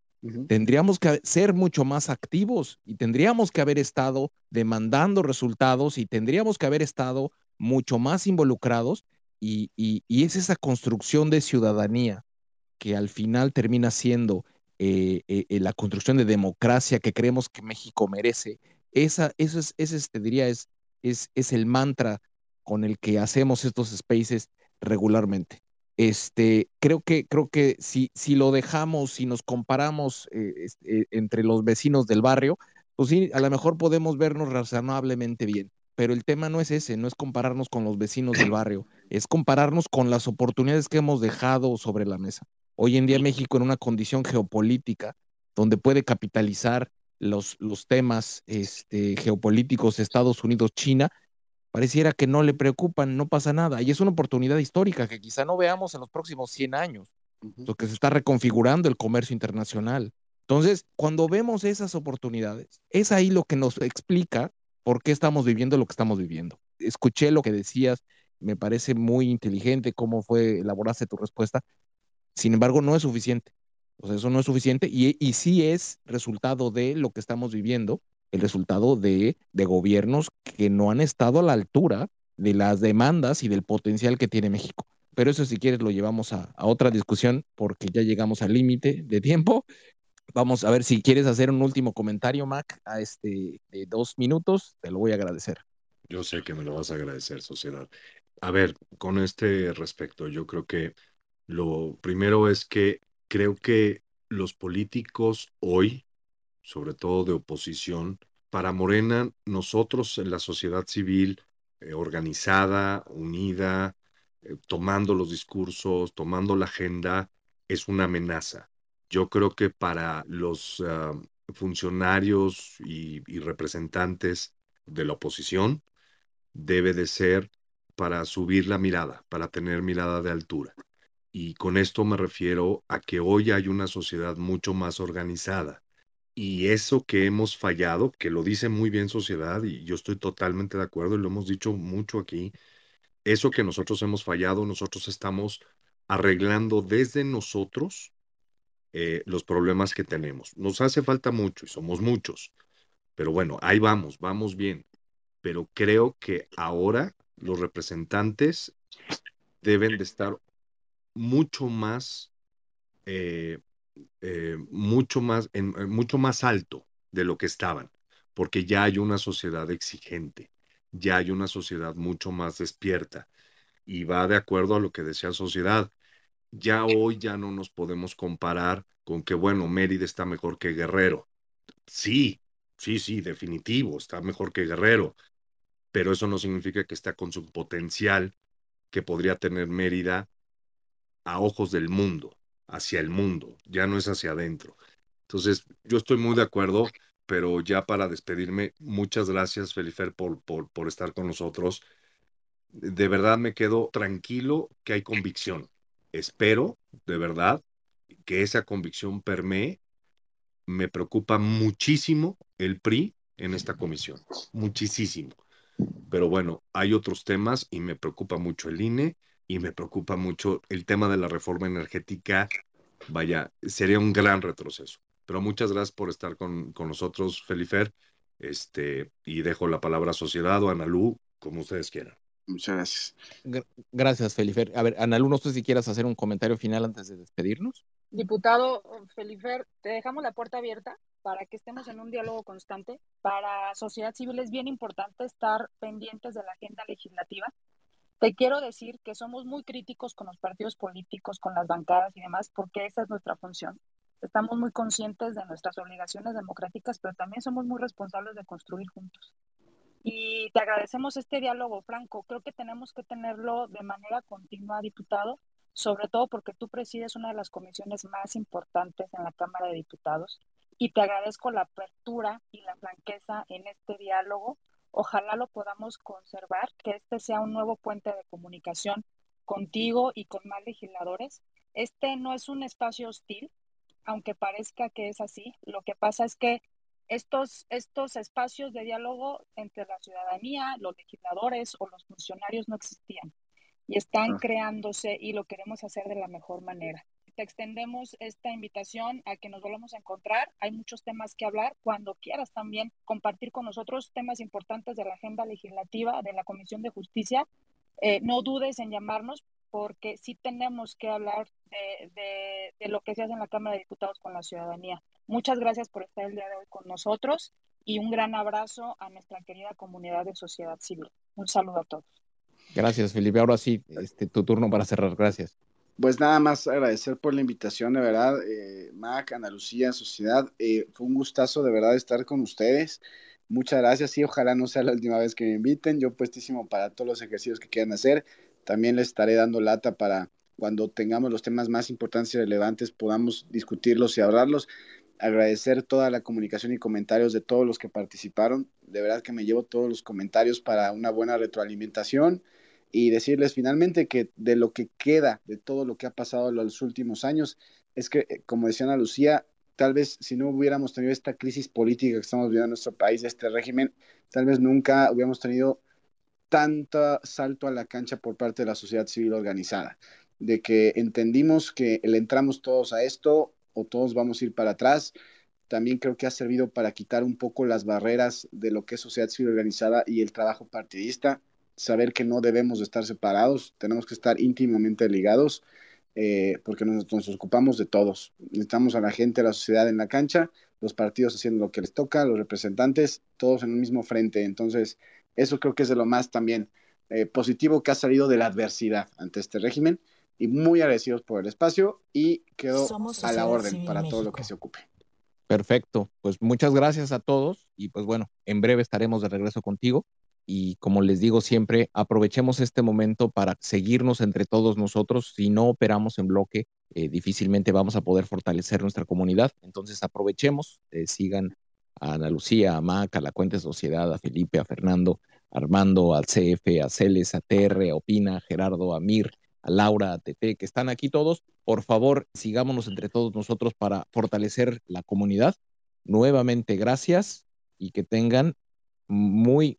Tendríamos que ser mucho más activos y tendríamos que haber estado demandando resultados y tendríamos que haber estado mucho más involucrados y, es esa construcción de ciudadanía que al final termina siendo eh, eh, eh, la construcción de democracia que creemos que México merece. Esa, eso es, ese te diría, es, es, es el mantra con el que hacemos estos spaces regularmente. Este, creo que, creo que si, si lo dejamos, si nos comparamos este, entre los vecinos del barrio, pues sí, a lo mejor podemos vernos razonablemente bien pero el tema no es ese, no es compararnos con los vecinos del barrio, es compararnos con las oportunidades que hemos dejado sobre la mesa. Hoy en día México en una condición geopolítica donde puede capitalizar los, los temas este, geopolíticos Estados Unidos, China, pareciera que no le preocupan, no pasa nada. Y es una oportunidad histórica que quizá no veamos en los próximos 100 años, porque se está reconfigurando el comercio internacional. Entonces, cuando vemos esas oportunidades, es ahí lo que nos explica por qué estamos viviendo lo que estamos viviendo. Escuché lo que decías, me parece muy inteligente cómo fue, elaboraste tu respuesta. Sin embargo, no es suficiente. O sea, eso no es suficiente y, y sí es resultado de lo que estamos viviendo, el resultado de, de gobiernos que no han estado a la altura de las demandas y del potencial que tiene México. Pero eso si quieres lo llevamos a, a otra discusión porque ya llegamos al límite de tiempo Vamos a ver si quieres hacer un último comentario, Mac, a este de dos minutos, te lo voy a agradecer. Yo sé que me lo vas a agradecer, sociedad. A ver, con este respecto, yo creo que lo primero es que creo que los políticos hoy, sobre todo de oposición, para Morena, nosotros en la sociedad civil eh, organizada, unida, eh, tomando los discursos, tomando la agenda, es una amenaza. Yo creo que para los ah, funcionarios y, representantes de la oposición debe de ser para subir la mirada, para tener mirada de altura. Y con esto me refiero a que hoy hay una sociedad mucho más organizada. Y eso que hemos fallado, que lo dice muy bien sociedad, y yo estoy totalmente de acuerdo y lo hemos dicho mucho aquí, eso que nosotros hemos fallado, nosotros estamos arreglando desde nosotros eh, los problemas que tenemos. Nos hace falta mucho y somos muchos, pero bueno, ahí vamos, vamos bien. Pero creo que ahora los representantes deben de estar mucho más, eh, eh, mucho más, en, mucho más alto de lo que estaban, porque ya hay una sociedad exigente, ya hay una sociedad mucho más despierta y va de acuerdo a lo que decía sociedad ya hoy ya no nos podemos comparar con que, bueno, Mérida está mejor que Guerrero. Sí, sí, sí, definitivo, está mejor que Guerrero, pero eso no significa que está con su potencial que podría tener Mérida a ojos del mundo, hacia el mundo, ya no es hacia adentro. Entonces, yo estoy muy de acuerdo, pero ya para despedirme, muchas gracias, Felifer, por, por, por estar con nosotros. De verdad me quedo tranquilo que hay convicción espero de verdad que esa convicción permee. Me preocupa muchísimo el PRI en esta comisión, muchísimo. Pero bueno, hay otros temas y me preocupa mucho el INE y me preocupa mucho el tema de la reforma energética. Vaya, sería un gran retroceso. Pero muchas gracias por estar con, con nosotros, Felifer. Este, y dejo la palabra a Sociedad o a Analú, como ustedes quieran. Muchas gracias. Gracias, Felifer. A ver, Analu, no sé si quieras hacer un comentario final antes de despedirnos. Diputado Felifer, te dejamos la puerta abierta para que estemos en un diálogo constante. Para sociedad civil es bien importante estar pendientes de la agenda legislativa. Te quiero decir que somos muy críticos con los partidos políticos, con las bancadas y demás, porque esa es nuestra función. Estamos muy conscientes de nuestras obligaciones democráticas, pero también somos muy responsables de construir juntos y te agradecemos este diálogo, Franco. Creo que tenemos que tenerlo de manera continua, diputado, sobre todo porque tú presides una de las comisiones más importantes en la Cámara de Diputados y te agradezco la apertura y la franqueza en este diálogo. Ojalá lo podamos conservar, que este sea un nuevo puente de comunicación contigo y con más legisladores. Este no es un espacio hostil, aunque parezca que es así. Lo que pasa es que estos, estos espacios de diálogo entre la ciudadanía, los legisladores o los funcionarios no existían y están creándose y lo queremos hacer de la mejor manera. Te extendemos esta invitación a que nos volvamos a encontrar. Hay muchos temas que hablar. Cuando quieras también compartir con nosotros temas importantes de la agenda legislativa de la Comisión de Justicia, eh, no dudes en llamarnos porque sí tenemos que hablar de, lo que se hace en la Cámara de Diputados con la ciudadanía. Muchas gracias por estar el día de hoy con nosotros y un gran abrazo a nuestra querida comunidad de sociedad civil. Un saludo a todos. Gracias, Felipe. Ahora sí, este, tu turno para cerrar. Gracias. Pues nada más agradecer por la invitación, de verdad, eh, Mac, Ana Lucía, Sociedad. Eh, fue un gustazo de verdad estar con ustedes. Muchas gracias y ojalá no sea la última vez que me inviten. Yo puestísimo para todos los ejercicios que quieran hacer. También les estaré dando lata para cuando tengamos los temas más importantes y relevantes podamos discutirlos y hablarlos. Agradecer toda la comunicación y comentarios de todos los que participaron. De verdad que me llevo todos los comentarios para una buena retroalimentación y decirles finalmente que de lo que queda de todo lo que ha pasado en los últimos años es que, eh, como decía Ana Lucía, tal vez si no hubiéramos tenido esta crisis política que estamos viviendo en nuestro país, este régimen, tal vez nunca hubiéramos tenido tanto salto a la cancha por parte de la sociedad civil organizada, de que entendimos que le entramos todos a esto o todos vamos a ir para atrás. También creo que ha servido para quitar un poco las barreras de lo que es sociedad civil organizada y el trabajo partidista, saber que no debemos estar separados, tenemos que estar íntimamente ligados, eh, porque nos, nos, ocupamos de todos. Necesitamos a la gente, a la sociedad en la cancha, los partidos haciendo lo que les toca, los representantes, todos en un mismo frente. Entonces, eso creo que es de lo más también eh, positivo que ha salido de la adversidad ante este régimen y muy agradecidos por el espacio y quedo a la orden para todo lo que se ocupe. Perfecto, pues muchas gracias a todos y pues bueno, en breve estaremos de regreso contigo y como les digo siempre, aprovechemos este momento para seguirnos entre todos nosotros. Si no operamos en bloque, eh, difícilmente vamos a poder fortalecer nuestra comunidad. Entonces aprovechemos, eh, sigan a Ana Lucía, a Mac, a la Cuenta Sociedad, a Felipe, a Fernando, a Armando, al CF, a Celes, a TR, a Opina, a Gerardo, a Mir, a Laura, a Tete, que están aquí todos. Por favor, sigámonos entre todos nosotros para fortalecer la comunidad. Nuevamente, gracias y que tengan muy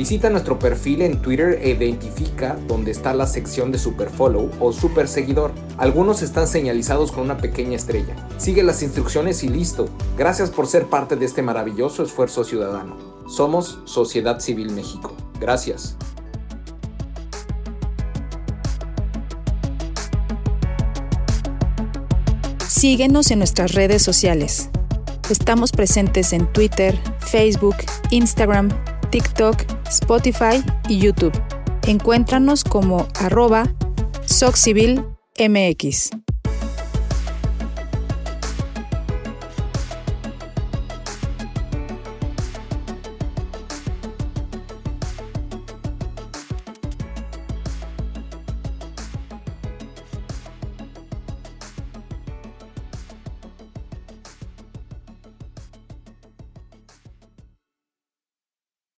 Visita nuestro perfil en Twitter e identifica dónde está la sección de Super Follow o Super Seguidor. Algunos están señalizados con una pequeña estrella. Sigue las instrucciones y listo. Gracias por ser parte de este maravilloso esfuerzo ciudadano. Somos Sociedad Civil México. Gracias. Síguenos en nuestras redes sociales. Estamos presentes en Twitter, Facebook, Instagram, TikTok, Spotify y YouTube. Encuéntranos como arroba SocCivilMX.